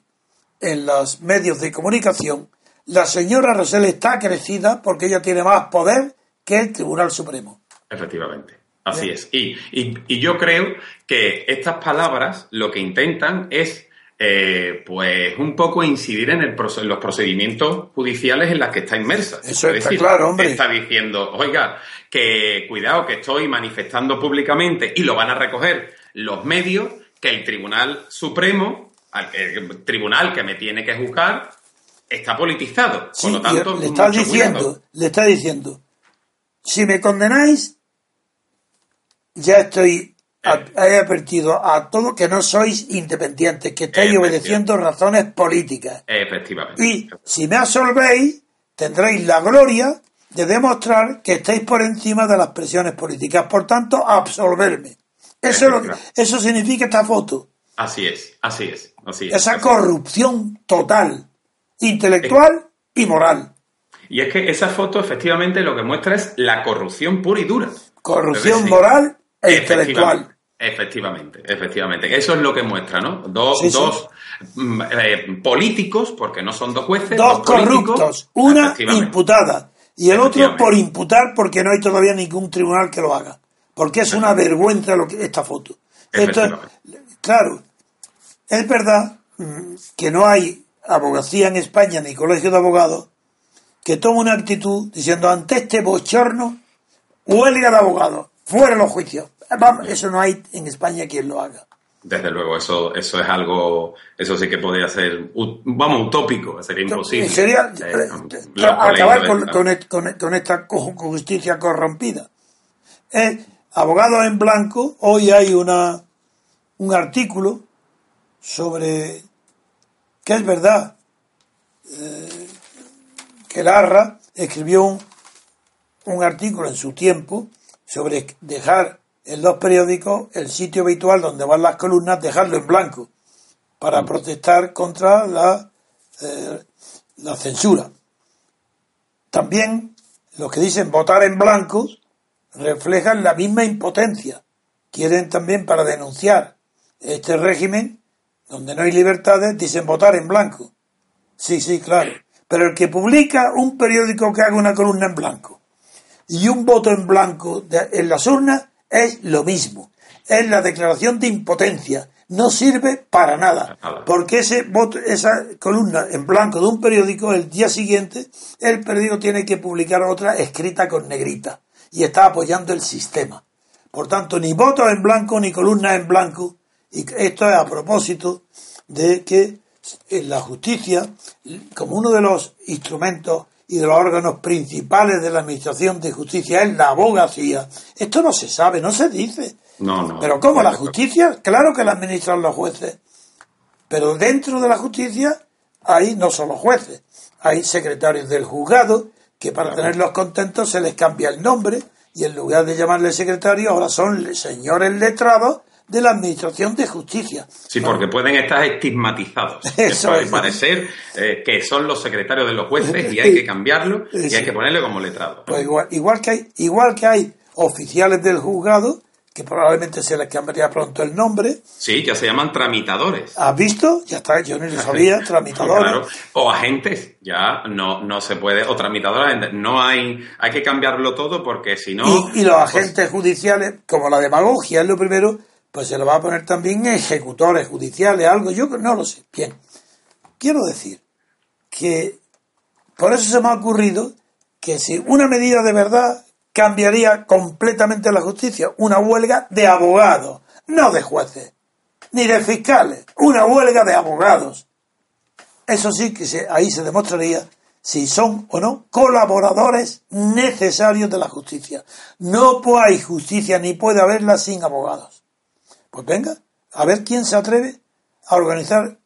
en los medios de comunicación, la señora Rosell está crecida porque ella tiene más poder que el Tribunal Supremo. Efectivamente. Así es. Y, y, yo creo que estas palabras lo que intentan es, eh, pues, un poco incidir en, el, los procedimientos judiciales en los que está inmersa. Eso está claro, hombre. Está diciendo, oiga, que cuidado, que estoy manifestando públicamente y lo van a recoger los medios, que el Tribunal Supremo, el tribunal que me tiene que juzgar, está politizado. Por lo tanto, le está diciendo, le está diciendo, si me condenáis, ya estoy he advertido a todos que no sois independientes, que estáis obedeciendo razones políticas. Efectivamente. Y si me absolvéis, tendréis la gloria de demostrar que estáis por encima de las presiones políticas. Por tanto, absolverme. Eso, es lo que, eso significa esta foto. Así es, así es. Así Esa corrupción total, intelectual y moral. Y es que esa foto efectivamente lo que muestra es la corrupción pura y dura. Corrupción moral e intelectual. Efectivamente, efectivamente. Eso es lo que muestra, ¿no? Dos, dos mm, eh, políticos, porque no son dos jueces. Dos, corruptos. Una imputada y el otro por imputar porque no hay todavía ningún tribunal que lo haga. Porque es una vergüenza lo que, esta foto. claro, es verdad mm, que no hay abogacía en España ni colegio de abogados que tome una actitud diciendo ante este bochorno huelga de abogados fuera los juicios. Eso no hay en España quien lo haga. Desde luego, eso, eso es algo, eso sí que podría ser, vamos, utópico, sería imposible. Sería eh, eh, acabar con, esta justicia corrompida. Eh, abogado en blanco, hoy hay una, un artículo sobre que es verdad que Larra escribió un, un artículo en su tiempo sobre dejar en los periódicos el sitio habitual donde van las columnas, dejarlo en blanco para protestar contra la, eh, la censura. También los que dicen votar en blanco reflejan la misma impotencia. Quieren también para denunciar este régimen donde no hay libertades, dicen votar en blanco. Sí, sí, claro. Pero el que publica un periódico que haga una columna en blanco y un voto en blanco en las urnas es lo mismo. Es la declaración de impotencia. No sirve para nada. Porque ese voto, esa columna en blanco de un periódico, el día siguiente, el periódico tiene que publicar otra escrita con negrita. Y está apoyando el sistema. Por tanto, ni votos en blanco ni columnas en blanco. Y esto es a propósito de que la justicia, como uno de los instrumentos y de los órganos principales de la administración de justicia es la abogacía. Esto no se sabe, no se dice. No, no. Pero ¿cómo la justicia? Claro que la administran los jueces. Pero dentro de la justicia hay no solo jueces, hay secretarios del juzgado que para tenerlos contentos se les cambia el nombre y en lugar de llamarle secretario ahora son señores letrados de la Administración de Justicia. Sí, porque pueden estar estigmatizados. Eso puede parecer eh, que son los secretarios de los jueces y hay que cambiarlo y hay que ponerle como letrado. Pues igual, igual, que hay, igual que hay oficiales del juzgado, que probablemente se les cambiaría pronto el nombre. Sí, ya se llaman tramitadores. ¿Has visto? Ya está, yo no lo sabía, tramitadores. O agentes, ya no, no se puede, o tramitadores, no hay, hay que cambiarlo todo porque si no... Y, los pues agentes judiciales, como la demagogia es lo primero, pues se lo va a poner también ejecutores judiciales, algo, yo no lo sé. Bien, quiero decir que por eso se me ha ocurrido que si una medida de verdad cambiaría completamente la justicia, una huelga de abogados, no de jueces, ni de fiscales, una huelga de abogados. Eso sí que ahí se demostraría si son o no colaboradores necesarios de la justicia. No hay justicia ni puede haberla sin abogados. Pues venga, a ver quién se atreve a organizar.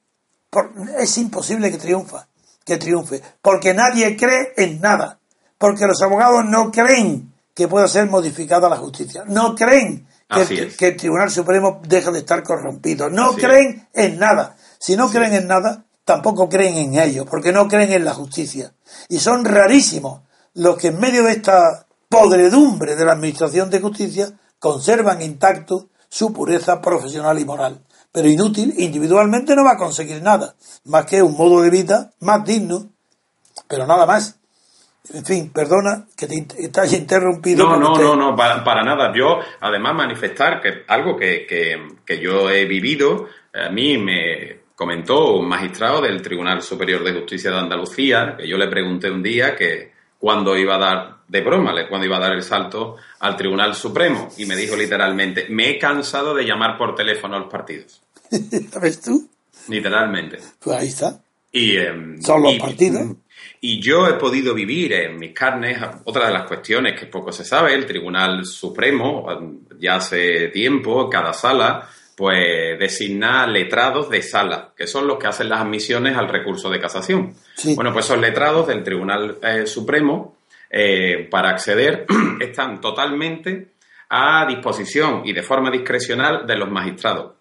es imposible que triunfa, que triunfe, porque nadie cree en nada, porque los abogados no creen que pueda ser modificada la justicia, no creen que, el Tribunal Supremo deje de estar corrompido, no creen en nada. Si no creen en nada, tampoco creen en ello, porque no creen en la justicia. Y son rarísimos los que en medio de esta podredumbre de la Administración de Justicia conservan intacto su pureza profesional y moral. Pero inútil, individualmente no va a conseguir nada, más que un modo de vida más digno, pero nada más. En fin, perdona que te, haya interrumpido. No, no, no, no, para, nada. Yo, además, manifestar que algo que, que yo he vivido, a mí me comentó un magistrado del Tribunal Superior de Justicia de Andalucía, que yo le pregunté un día que cuando iba a dar, de broma, cuando iba a dar el salto al Tribunal Supremo. Y me dijo literalmente, me he cansado de llamar por teléfono a los partidos. ¿Sabes tú? Literalmente. Pues ahí está. Y, em, Son los partidos. Y yo he podido vivir en mis carnes otra de las cuestiones que poco se sabe, el Tribunal Supremo, ya hace tiempo, cada sala, pues designa letrados de sala, que son los que hacen las admisiones al recurso de casación. Bueno, pues esos letrados del Tribunal eh, Supremo, eh, para acceder, están totalmente a disposición y de forma discrecional de los magistrados.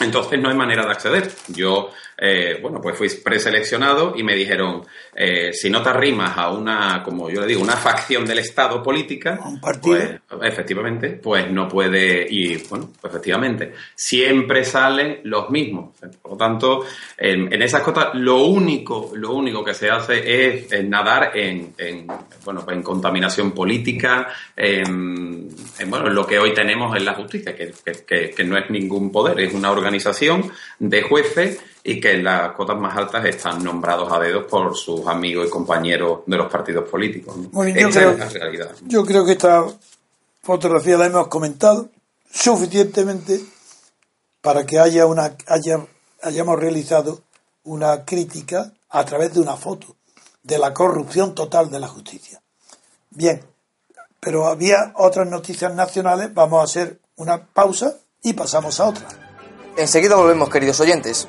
Entonces no hay manera de acceder. Yo, eh, bueno, pues fui preseleccionado y me dijeron, eh, si no te arrimas a una, como yo le digo, una facción del Estado política, un partido? Pues, efectivamente, pues no puede, y bueno, pues efectivamente, siempre salen los mismos. Por lo tanto, en, esas cosas, lo único, lo único que se hace es, nadar en, bueno, pues en contaminación política, en, bueno, lo que hoy tenemos en la justicia, que, que, que no es ningún poder, es una organización de jueces y que en las cotas más altas están nombrados a dedos por sus amigos y compañeros de los partidos políticos. yo, creo, es la realidad. yo creo que esta fotografía la hemos comentado suficientemente para que haya una haya, hayamos realizado una crítica a través de una foto de la corrupción total de la justicia. Bien, pero había otras noticias nacionales, vamos a hacer una pausa y pasamos a otra. Enseguida volvemos, queridos oyentes.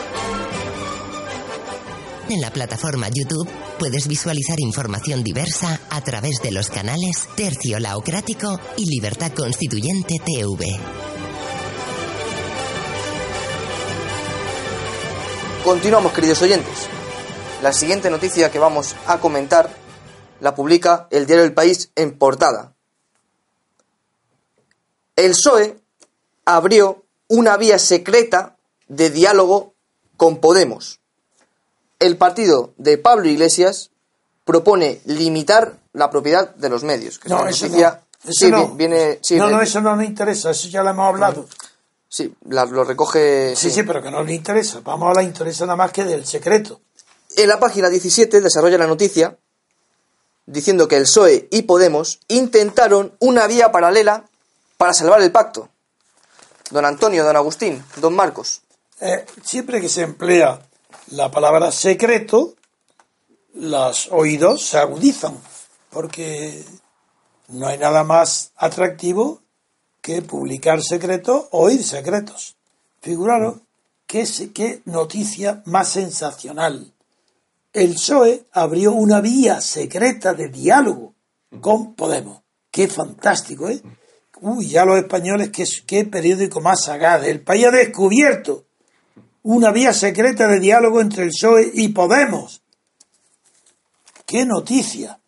En la plataforma YouTube puedes visualizar información diversa a través de los canales Tercio Laocrático y Libertad Constituyente TV. Continuamos, queridos oyentes. La siguiente noticia que vamos a comentar la publica el diario El País en portada. El PSOE abrió una vía secreta de diálogo con Podemos. El partido de Pablo Iglesias propone limitar la propiedad de los medios. Que No, eso noticia- no. Eso sí, no. vi- viene, sí, no, no, eso no nos interesa, eso ya lo hemos hablado. sí, la- lo recoge. Sí, sí, pero que no le interesa. Vamos a la interesa nada más que del secreto. En la página 17 desarrolla la noticia diciendo que el PSOE y Podemos intentaron una vía paralela para salvar el pacto. Don Antonio, don Agustín, don Marcos. Eh, siempre que se emplea la palabra secreto, los oídos se agudizan, porque no hay nada más atractivo que publicar secretos o oír secretos. Figuraros qué, qué noticia más sensacional. El PSOE abrió una vía secreta de diálogo con Podemos. Qué fantástico, ¿eh? Uy, ya los españoles, qué, qué periódico más sagaz. El país ha descubierto una vía secreta de diálogo entre el PSOE y Podemos. ¡Qué noticia!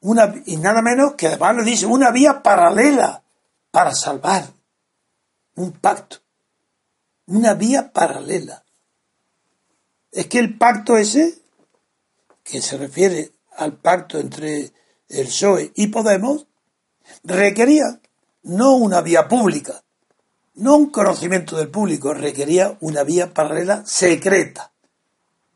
Una, y nada menos que además le dice una vía paralela para salvar un pacto. Una vía paralela. Es que el pacto ese, que se refiere al pacto entre el PSOE y Podemos, requería no una vía pública, no un conocimiento del público, requería una vía paralela secreta.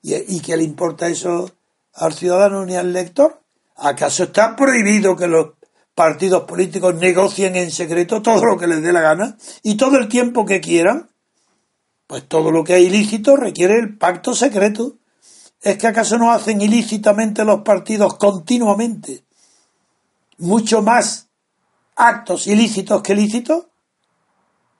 ¿Y, y qué le importa eso al ciudadano ni al lector? ¿Acaso está prohibido que los partidos políticos negocien en secreto todo lo que les dé la gana y todo el tiempo que quieran? Pues todo lo que es ilícito requiere el pacto secreto. ¿Es que acaso no hacen ilícitamente los partidos continuamente mucho más actos ilícitos que lícitos?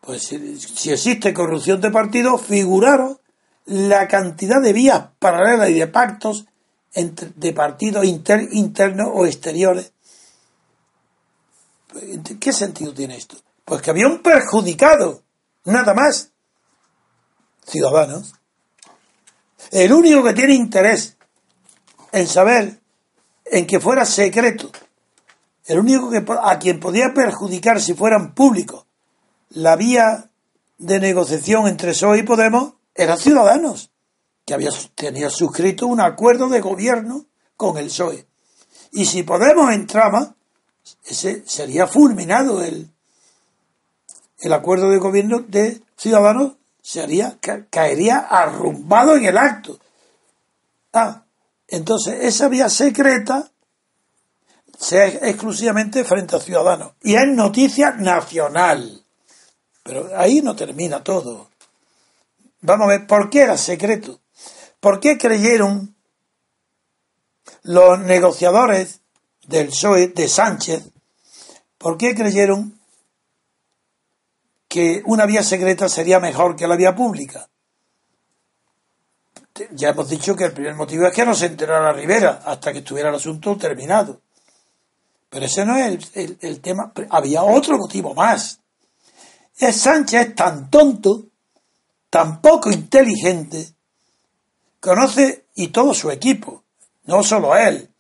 Pues si, si existe corrupción de partidos, figuraros la cantidad de vías paralelas y de pactos entre, de partidos inter- internos o exteriores. ¿Qué sentido tiene esto? Pues que había un perjudicado, nada más. Ciudadanos. El único que tiene interés en saber en que fuera secreto, el único que a quien podía perjudicar si fueran públicos la vía de negociación entre PSOE y Podemos eran ciudadanos, que había, tenía suscrito un acuerdo de gobierno con el PSOE. Y si Podemos entraba, ese sería fulminado el, el acuerdo de gobierno de ciudadanos, sería, ca- caería arrumbado en el acto. Ah, entonces esa vía secreta sea exclusivamente frente a ciudadanos. Y es noticia nacional. Pero ahí no termina todo. Vamos a ver, ¿por qué era secreto? ¿Por qué creyeron los negociadores del PSOE, de Sánchez, por qué creyeron que una vía secreta sería mejor que la vía pública? Ya hemos dicho que el primer motivo es que no se enterara Rivera hasta que estuviera el asunto terminado. Pero ese no es el, el- el tema. Había otro motivo más. Es Sánchez tan tonto, tan poco inteligente, conoce, y todo su equipo, no solo él,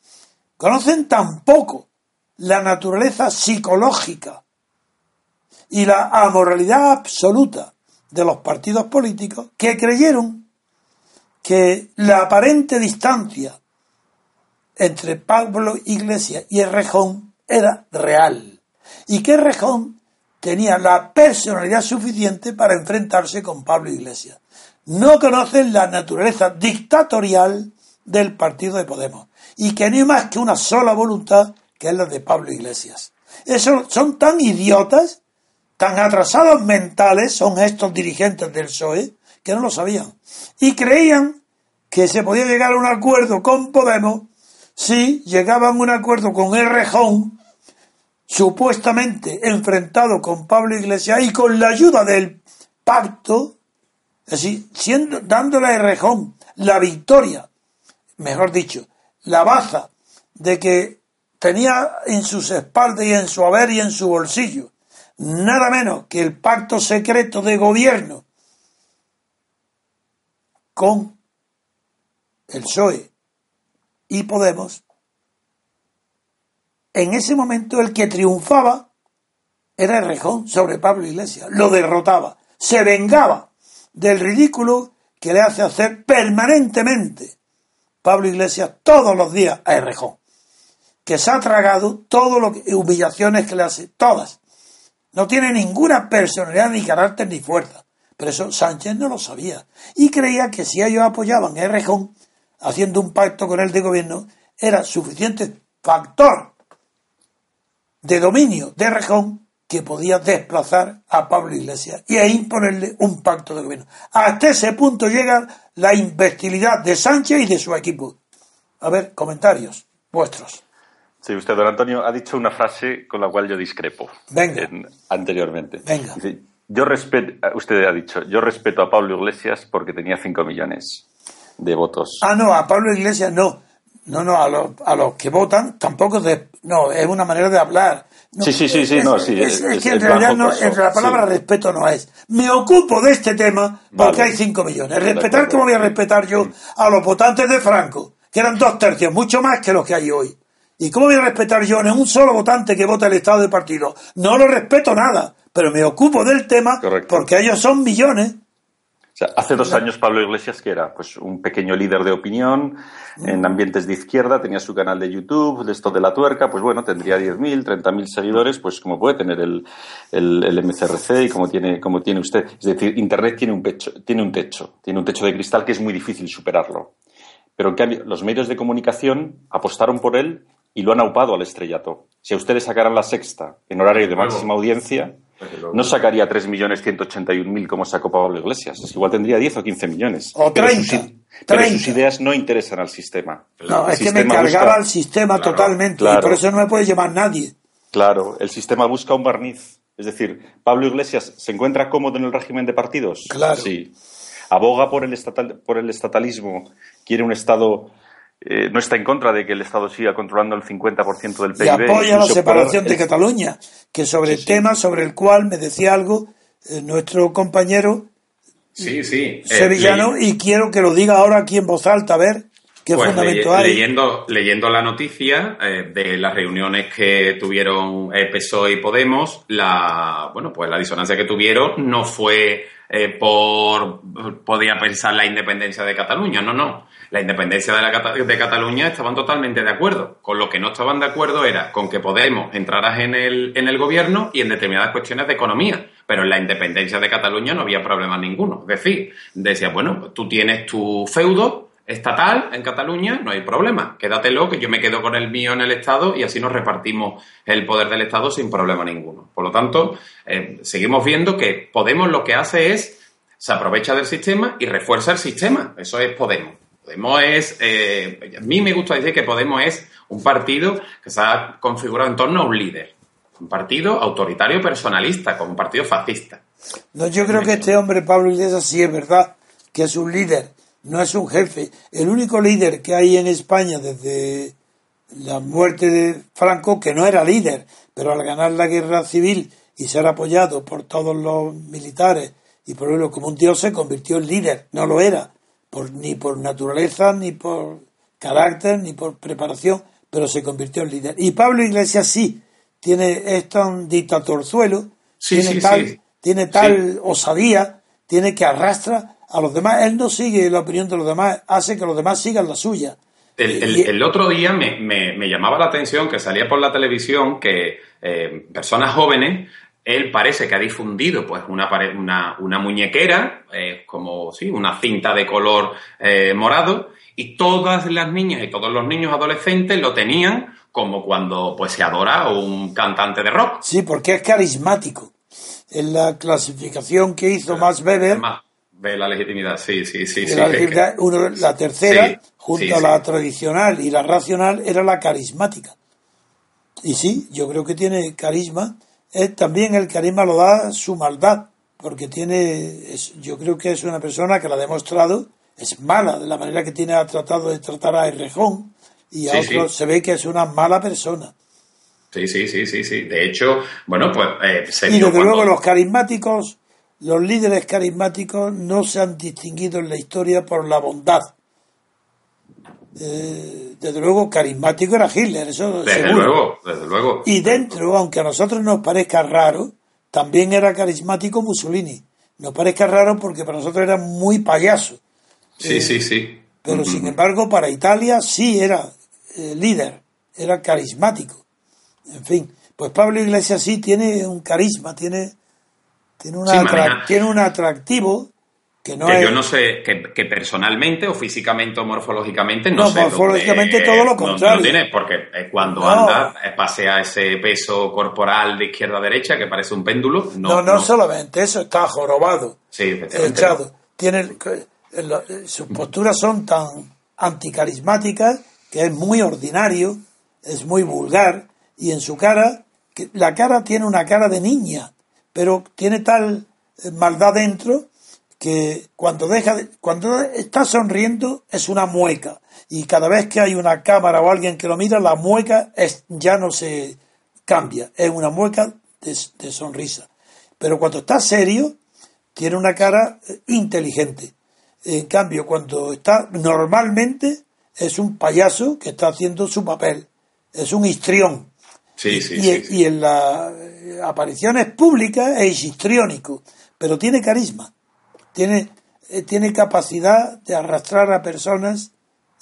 conocen tan poco la naturaleza psicológica y la amoralidad absoluta de los partidos políticos que creyeron que la aparente distancia entre Pablo Iglesias y Errejón era real y que Errejón tenía la personalidad suficiente para enfrentarse con Pablo Iglesias. No conocen la naturaleza dictatorial del partido de Podemos y que no hay más que una sola voluntad que es la de Pablo Iglesias. Eso, son tan idiotas, tan atrasados mentales, son estos dirigentes del PSOE, que no lo sabían. Y creían que se podía llegar a un acuerdo con Podemos si llegaban a un acuerdo con el Rejón, supuestamente enfrentado con Pablo Iglesias y con la ayuda del pacto, así, siendo, dándole a Rejón la victoria, mejor dicho, la baza de que tenía en sus espaldas y en su haber y en su bolsillo nada menos que el pacto secreto de gobierno con el PSOE y Podemos, en ese momento el que triunfaba era Rejón sobre Pablo Iglesias, lo derrotaba, se vengaba del ridículo que le hace hacer permanentemente Pablo Iglesias todos los días a Errejón, que se ha tragado todas las humillaciones que le hace, todas. No tiene ninguna personalidad, ni carácter, ni fuerza. Pero eso Sánchez no lo sabía. Y creía que si ellos apoyaban a Errejón, haciendo un pacto con él de gobierno, era suficiente factor de dominio de Errejón que podía desplazar a Pablo Iglesias y a imponerle un pacto de gobierno. Hasta ese punto llega la imbecilidad de Sánchez y de su equipo. A ver, comentarios vuestros. Sí, usted, don Antonio, ha dicho una frase con la cual yo discrepo. Venga. anteriormente. Venga. yo respeto, usted ha dicho, yo respeto a Pablo Iglesias porque tenía 5 millones de votos. Ah, no, a Pablo Iglesias no. No, no, a los, a los que votan tampoco. De, no, es una manera de hablar sí, sí, sí, sí, no, sí. Es, que en realidad no, la palabra respeto no es. Me ocupo de este tema porque hay 5 millones. Respetar, ¿cómo voy a respetar yo a los votantes de Franco? Que eran dos tercios, mucho más que los que hay hoy. ¿Y cómo voy a respetar yo a un solo votante que vota el Estado de partido? No lo respeto nada, pero me ocupo del tema porque ellos son millones hace dos años Pablo Iglesias, que era pues un pequeño líder de opinión en ambientes de izquierda, tenía su canal de YouTube, de esto de la tuerca, pues bueno, tendría 10.000, 30.000 seguidores, pues como puede tener el, el, MCRC y como tiene, como tiene usted. Es decir, Internet tiene un, pecho, tiene un techo, tiene un techo de cristal que es muy difícil superarlo. Pero en cambio, los medios de comunicación apostaron por él y lo han aupado al estrellato. Si a ustedes sacaran la sexta en horario de máxima audiencia, no sacaría 3.181.000 como sacó Pablo Iglesias. Igual tendría 10 o 15 millones. O 30. Pero sus, ideas no interesan al sistema. No, es que me cargaba al sistema totalmente. Y por eso no me puede llevar nadie. Claro, el sistema busca un barniz. Es decir, Pablo Iglesias se encuentra cómodo en el régimen de partidos. Claro. Sí. Aboga por el, estatal, por el estatalismo. Quiere un Estado eh, no está en contra de que el Estado siga controlando el 50% del PIB. Y apoya la separación de Cataluña, que sobre el tema sobre el cual me decía algo eh, nuestro compañero sí, sí. Eh, sevillano, y quiero que lo diga ahora aquí en voz alta, a ver qué pues fundamento hay. Leyendo, leyendo la noticia de las reuniones que tuvieron PSOE y Podemos, la, bueno, pues la disonancia que tuvieron no fue por, podía pensar la independencia de Cataluña, no, no la independencia de, la, de Cataluña estaban totalmente de acuerdo. Con lo que no estaban de acuerdo era con que Podemos entrara en el, en el gobierno y en determinadas cuestiones de economía. Pero en la independencia de Cataluña no había problema ninguno. Es decir, decía, bueno, tú tienes tu feudo estatal en Cataluña, no hay problema. Quédatelo, que yo me quedo con el mío en el Estado y así nos repartimos el poder del Estado sin problema ninguno. Por lo tanto, eh, seguimos viendo que Podemos lo que hace es se aprovecha del sistema y refuerza el sistema. Eso es Podemos. Podemos es, eh, a mí me gusta decir que Podemos es un partido que se ha configurado en torno a un líder, un partido autoritario personalista, como un partido fascista. No, yo creo que este hombre, Pablo Iglesias, sí es verdad que es un líder, no es un jefe. El único líder que hay en España desde la muerte de Franco, que no era líder, pero al ganar la guerra civil y ser apoyado por todos los militares y por él como un dios, se convirtió en líder, no lo era ni por naturaleza, ni por carácter, ni por preparación, pero se convirtió en líder. Y Pablo Iglesias sí, tiene, es tan dictatorzuelo, tiene, tal, tiene tal osadía, tiene que arrastra a los demás. Él no sigue la opinión de los demás, hace que los demás sigan la suya. El, otro día me, me, llamaba la atención que salía por la televisión que eh, personas jóvenes él parece que ha difundido pues una, una, una muñequera, eh, como sí, una cinta de color eh, morado, y todas las niñas y todos los niños adolescentes lo tenían como cuando pues se adora a un cantante de rock. Sí, porque es carismático. En la clasificación que hizo Max Weber, de la legitimidad, sí, sí, sí. sí, la, legitimidad, uno- la tercera, Sí, junto sí, a la tradicional y la racional, era la carismática. Y sí, yo creo que tiene carisma. Es, también el carisma lo da su maldad, porque tiene, es- yo creo que es una persona que lo ha demostrado, es mala de la manera que tiene ha tratado de tratar a Errejón y a otros se ve que es una mala persona. Sí, sí, sí, sí, sí. De hecho, bueno, pues eh, se Y cuando- luego los carismáticos, los líderes carismáticos no se han distinguido en la historia por la bondad. Eh, desde luego carismático era Hitler, eso Desde seguro. luego, desde luego. Y dentro, aunque a nosotros nos parezca raro, también era carismático Mussolini. Nos parezca raro porque para nosotros era muy payaso. Sí, sí, sí. Pero sin embargo para Italia sí era eh, líder, era carismático. En fin, pues Pablo Iglesias sí tiene un carisma, tiene, tiene, una Sí, tiene un atractivo que no que es... yo no sé, que, que personalmente o físicamente o morfológicamente no, No, sé. morfológicamente dónde- todo lo contrario. No, tiene, porque cuando anda, eh, pasea ese peso corporal de izquierda a derecha que parece un péndulo. no, No, solamente eso, está jorobado, Sí, echado. Tiene, lo- sus posturas son tan anticarismáticas que es muy ordinario, es muy vulgar y en su cara, que la cara tiene una cara de niña, pero tiene tal eh, maldad dentro que cuando deja de- cuando está sonriendo es una mueca. Y cada vez que hay una cámara o alguien que lo mira la mueca es, ya no se cambia. Es una mueca de, sonrisa. Pero cuando está serio tiene una cara eh, inteligente. En cambio cuando está normalmente es un payaso que está haciendo su papel. Es un histrión Sí, sí, y, sí, sí. y en las apariciones públicas es histriónico, pero tiene carisma, tiene, eh, tiene capacidad de arrastrar a personas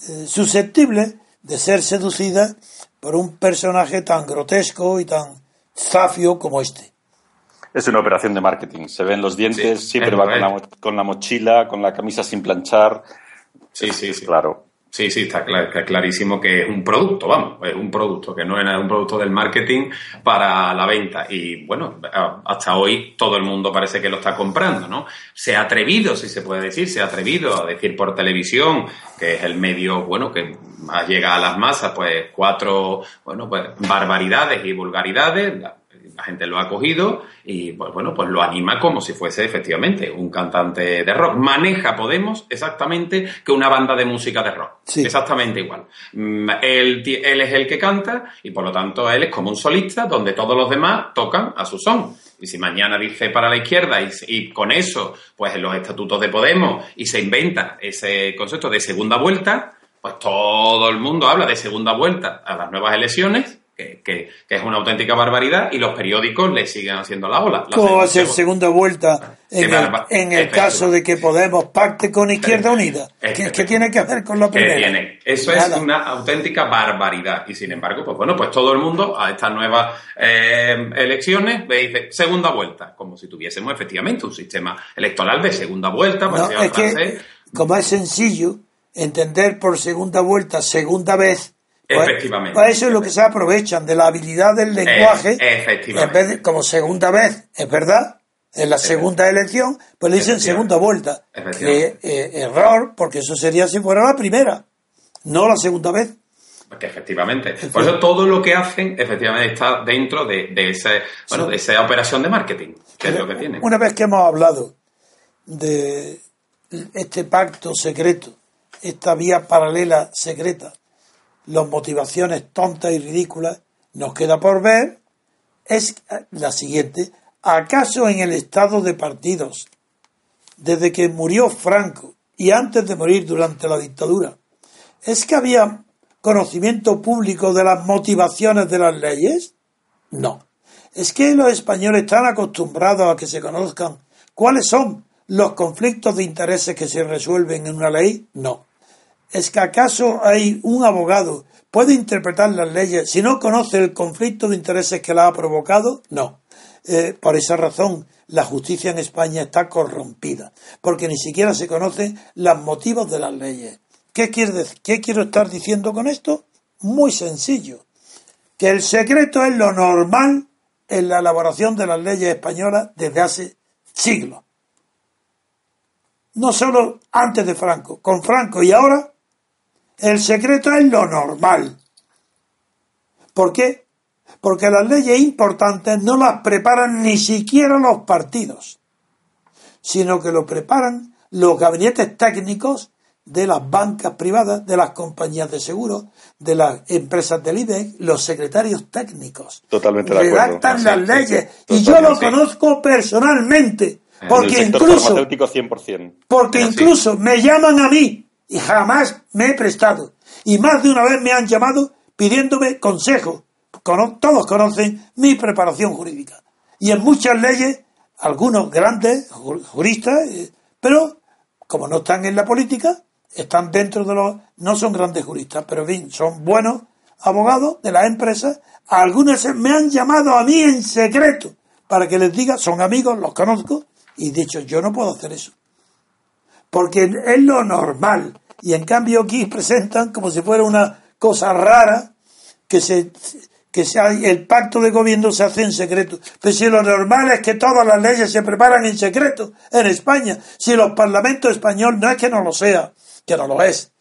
eh, susceptibles de ser seducidas por un personaje tan grotesco y tan zafio como este. Es una operación de marketing. Se ven los dientes, Sí, siempre es va con la, con la mochila, con la camisa sin planchar. Sí, sí, sí. Claro. Sí, sí, está, está clarísimo que es un producto, vamos, es un producto, que no es un producto del marketing para la venta. Y bueno, hasta hoy todo el mundo parece que lo está comprando, ¿no? Se ha atrevido, si se puede decir, se ha atrevido a decir por televisión, que es el medio, bueno, que llega a las masas, pues cuatro, bueno, pues barbaridades y vulgaridades. La, gente lo ha cogido y pues bueno, pues lo anima como si fuese efectivamente un cantante de rock. Maneja Podemos exactamente que una banda de música de rock. Sí. Exactamente igual. Mm, él es el que canta y por lo tanto él es como un solista donde todos los demás tocan a su son. Y si mañana dice para la izquierda y, y con eso, pues en los estatutos de Podemos y se inventa ese concepto de segunda vuelta, pues todo el mundo habla de segunda vuelta a las nuevas elecciones, que, que- que es una auténtica barbaridad, y los periódicos le siguen haciendo la ola. La ¿Cómo va a ser seg- segunda vuelta en el, en caso de que Podemos pacte con Izquierda Unida? ¿Qué, qué tiene que hacer con la primera? tiene. Eso Nada. es una auténtica barbaridad. Y sin embargo, pues bueno, pues todo el mundo a estas nuevas eh, elecciones y dice segunda vuelta, como si tuviésemos efectivamente un sistema electoral de segunda vuelta. No, es que, como es sencillo entender por segunda vuelta, segunda vez, Efectivamente. pues eso es lo que se aprovechan de la habilidad del lenguaje. Eh, efectivamente. En vez de, como segunda vez, es verdad, en la segunda elección, pues le dicen segunda vuelta. Que Efectivamente. eh, error, porque eso sería si fuera la primera, no la segunda vez. Que efectivamente. Por eso todo lo que hacen, efectivamente, está dentro de, de ese, bueno, de esa operación de marketing, que es lo que tiene. Una vez que hemos hablado de este pacto secreto, esta vía paralela secreta, las motivaciones tontas y ridículas, nos queda por ver es la siguiente. ¿Acaso en el estado de partidos, desde que murió Franco y antes de morir durante la dictadura, es que había conocimiento público de las motivaciones de las leyes? No. ¿Es que los españoles están acostumbrados a que se conozcan cuáles son los conflictos de intereses que se resuelven en una ley? No. ¿Es que acaso hay un abogado puede interpretar las leyes si no conoce el conflicto de intereses que la ha provocado? No. Eh, por esa razón, la justicia en España está corrompida, porque ni siquiera se conocen los motivos de las leyes. ¿Qué? ¿Qué quiero estar diciendo con esto? Muy sencillo. que el secreto es lo normal en la elaboración de las leyes españolas desde hace siglos. No solo antes de Franco, con Franco y ahora, el secreto es lo normal. ¿Por qué? Porque las leyes importantes no las preparan ni siquiera los partidos, sino que lo preparan los gabinetes técnicos de las bancas privadas, de las compañías de seguros, de las empresas del IDEC, los secretarios técnicos. Totalmente de Redactan las leyes. y yo lo conozco personalmente. Porque incluso, 100%. porque incluso me llaman a mí y jamás me he prestado. Y más de una vez me han llamado pidiéndome consejo. Todos conocen mi preparación jurídica. Y en muchas leyes, algunos grandes juristas, eh, pero como no están en la política, están dentro de los, no son grandes juristas, pero bien, son buenos abogados de las empresas. Algunos me han llamado a mí en secreto para que les diga, son amigos, los conozco, y de hecho yo no puedo hacer eso. Porque es lo normal. Y en cambio aquí presentan como si fuera una cosa rara que se que sea, el pacto de gobierno se hace en secreto. Pero si lo normal es que todas las leyes se preparan en secreto en España, si los parlamentos españoles no es que no lo sea, que no lo es.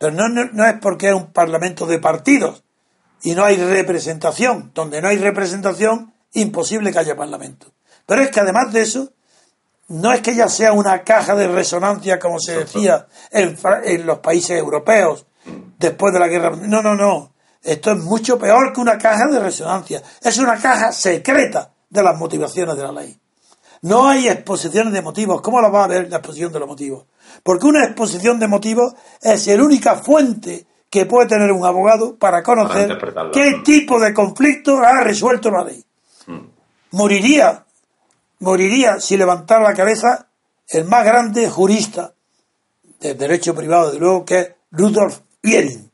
Pero no, no, es porque es un parlamento de partidos y no hay representación. Donde no hay representación, imposible que haya parlamento. Pero es que además de eso, no es que ya sea una caja de resonancia, como se decía en, en los países europeos después de la guerra. No, no, no. Esto es mucho peor que una caja de resonancia. Es una caja secreta de las motivaciones de la ley. No hay exposiciones de motivos. ¿Cómo la va a ver la exposición de los motivos? Porque una exposición de motivos es la única fuente que puede tener un abogado para conocer qué tipo de conflicto ha resuelto la ley. Mm. Moriría, moriría si levantara la cabeza el más grande jurista del derecho privado, de luego, que es Rudolf Iering.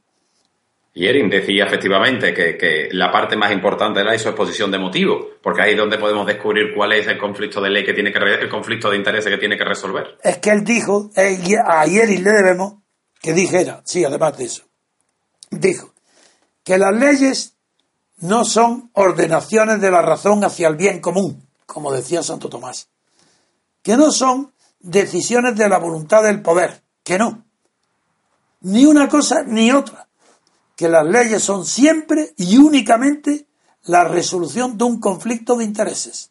Y Erin decía efectivamente que, la parte más importante era su exposición de motivos, porque ahí es donde podemos descubrir cuál es el conflicto de ley que tiene que el conflicto de intereses que tiene que resolver. Es que él dijo, eh, a Erin le debemos que dijera, sí, además de eso, dijo que las leyes no son ordenaciones de la razón hacia el bien común, como decía Santo Tomás, que no son decisiones de la voluntad del poder, que no, ni una cosa ni otra que las leyes son siempre y únicamente la resolución de un conflicto de intereses.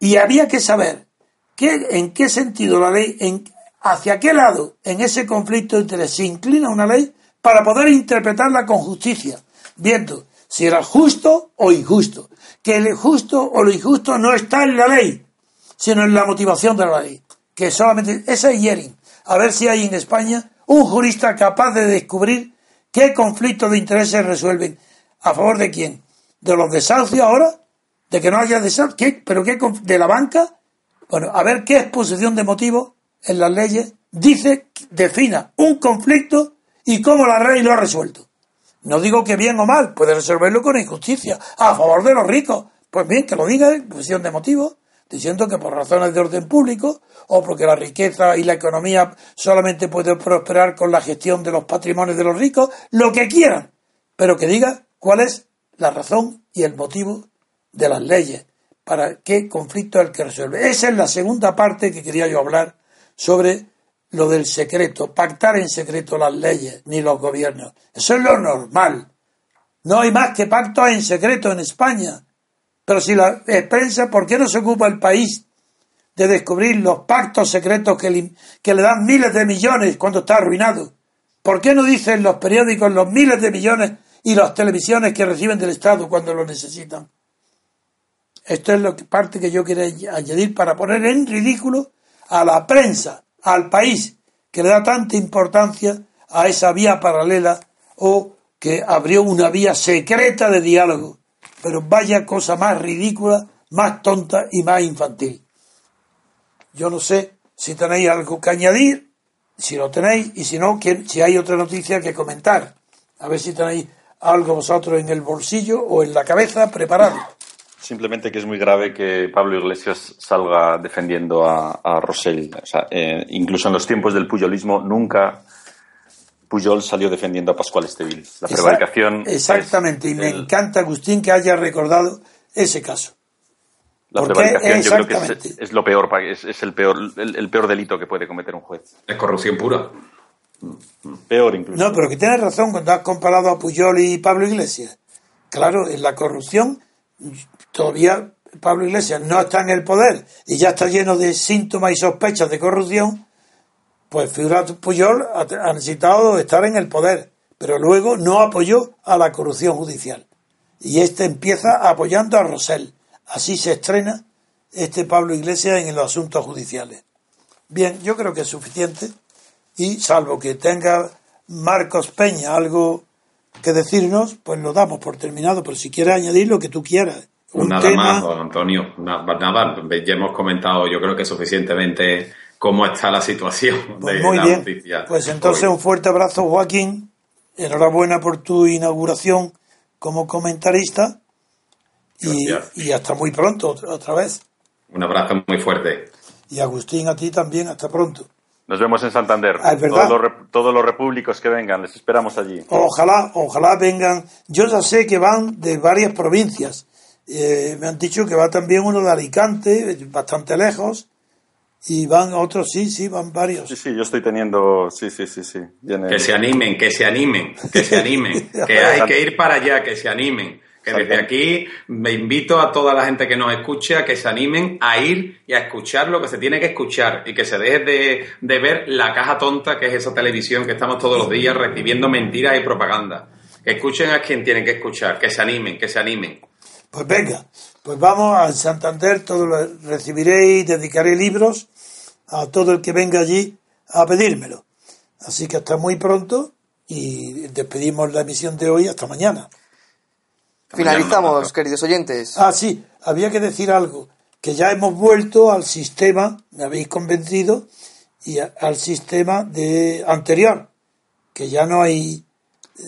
Y había que saber qué, en qué sentido la ley, en, hacia qué lado en ese conflicto de intereses se inclina una ley para poder interpretarla con justicia, viendo si era justo o injusto. Que el justo o lo injusto no está en la ley, sino en la motivación de la ley. Que solamente, esa es Yering. A ver si hay en España un jurista capaz de descubrir ¿Qué conflictos de intereses resuelven? ¿A favor de quién? ¿De los desahucios ahora? ¿De que no haya desahucios? ¿Qué? ¿Pero qué? ¿De la banca? Bueno, a ver qué exposición de motivos en las leyes dice, defina un conflicto y cómo la ley lo ha resuelto. No digo que bien o mal, puede resolverlo con injusticia, a favor de los ricos. Pues bien, que lo diga en exposición de motivos diciendo que por razones de orden público o porque la riqueza y la economía solamente puede prosperar con la gestión de los patrimonios de los ricos, lo que quieran, pero que diga cuál es la razón y el motivo de las leyes, para qué conflicto es el que resuelve. Esa es la segunda parte que quería yo hablar sobre lo del secreto, pactar en secreto las leyes ni los gobiernos. Eso es lo normal. No hay más que pactos en secreto en España pero si la prensa, ¿por qué no se ocupa el país de descubrir los pactos secretos que le, que le dan miles de millones cuando está arruinado? ¿Por qué no dicen los periódicos los miles de millones y las televisiones que reciben del Estado cuando lo necesitan? Esto es la parte que yo quería añadir para poner en ridículo a la prensa, al país, que le da tanta importancia a esa vía paralela o que abrió una vía secreta de diálogo pero vaya cosa más ridícula, más tonta y más infantil. Yo no sé si tenéis algo que añadir, si lo tenéis, y si no, si hay otra noticia que comentar. A ver si tenéis algo vosotros en el bolsillo o en la cabeza preparado. Simplemente que es muy grave que Pablo Iglesias salga defendiendo a, a Rosell. O sea, eh, incluso en los tiempos del puyolismo nunca Pujol salió defendiendo a Pascual Estevil. La prevaricación. Exactamente, y me encanta, Agustín, que haya recordado ese caso. La prevaricación yo creo que es, lo peor, es, el, peor el, peor delito que puede cometer un juez. Es corrupción pura. Peor incluso. No, pero que tienes razón cuando has comparado a Pujol y Pablo Iglesias. Claro, en la corrupción todavía Pablo Iglesias no está en el poder y ya está lleno de síntomas y sospechas de corrupción, pues figura Puyol ha, necesitado estar en el poder, pero luego no apoyó a la corrupción judicial. Y este empieza apoyando a Rosell. Así se estrena este Pablo Iglesias en los asuntos judiciales. Bien, yo creo que es suficiente y salvo que tenga Marcos Peña algo que decirnos, pues lo damos por terminado, pero si quieres añadir lo que tú quieras. Nada más, don Antonio, nada, ya hemos comentado yo creo que suficientemente cómo está la situación pues muy bien. Pues entonces un fuerte abrazo, Joaquín. Enhorabuena por tu inauguración como comentarista. Y, y, hasta muy pronto, otra vez. Un abrazo muy fuerte. Y Agustín, a ti también, hasta pronto. Nos vemos en Santander. Ah, todos, los, todos los repúblicos que vengan, les esperamos allí. Ojalá, ojalá vengan. Yo ya sé que van de varias provincias. Eh, me han dicho que va también uno de Alicante, bastante lejos. Y van otros, sí, sí, van varios. Sí, sí, yo estoy teniendo, sí, sí, sí, sí. Que se animen, que se animen, que se animen, que hay que ir para allá, que se animen. Que desde aquí me invito a toda la gente que nos escuche a que se animen a ir y a escuchar lo que se tiene que escuchar y que se deje de, de ver la caja tonta que es esa televisión que estamos todos los días recibiendo mentiras y propaganda. Que escuchen a quien tienen que escuchar, que se animen, que se animen. Pues venga, pues vamos a Santander, todo lo recibiré y dedicaré libros a todo el que venga allí a pedírmelo. Así que hasta muy pronto y despedimos la emisión de hoy hasta mañana. Finalizamos, queridos oyentes. Ah, sí, había que decir algo, que ya hemos vuelto al sistema, me habéis convencido, y al sistema de anterior, que ya no hay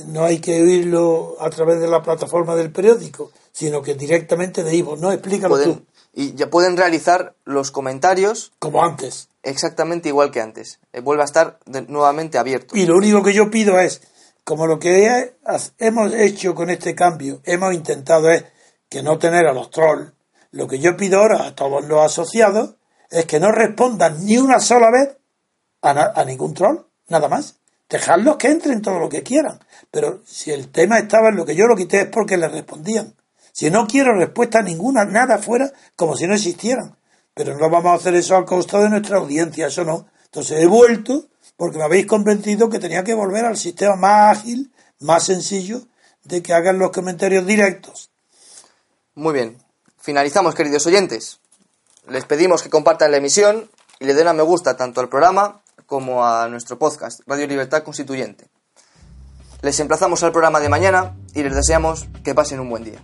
no hay que oírlo a través de la plataforma del periódico, sino que directamente de Ivo. No, explícalo tú. Y ya pueden realizar los comentarios. Como antes. Exactamente igual que antes. Eh, vuelve a estar nuevamente abierto. Y lo único que yo pido es, como lo que hemos hecho con este cambio, hemos intentado es que no tener a los trolls. Lo que yo pido ahora a todos los asociados es que no respondan ni una sola vez a, a ningún troll, nada más. Dejadlos que entren todo lo que quieran. Pero si el tema estaba en lo que yo lo quité es porque le respondían. Si no quiero respuesta ninguna, nada fuera, como si no existieran. Pero no vamos a hacer eso al costo de nuestra audiencia, eso no. Entonces he vuelto porque me habéis convencido que tenía que volver al sistema más ágil, más sencillo, de que hagan los comentarios directos. Muy bien. Finalizamos, queridos oyentes. Les pedimos que compartan la emisión y le den a me gusta tanto al programa como a nuestro podcast, Radio Libertad Constituyente. Les emplazamos al programa de mañana y les deseamos que pasen un buen día.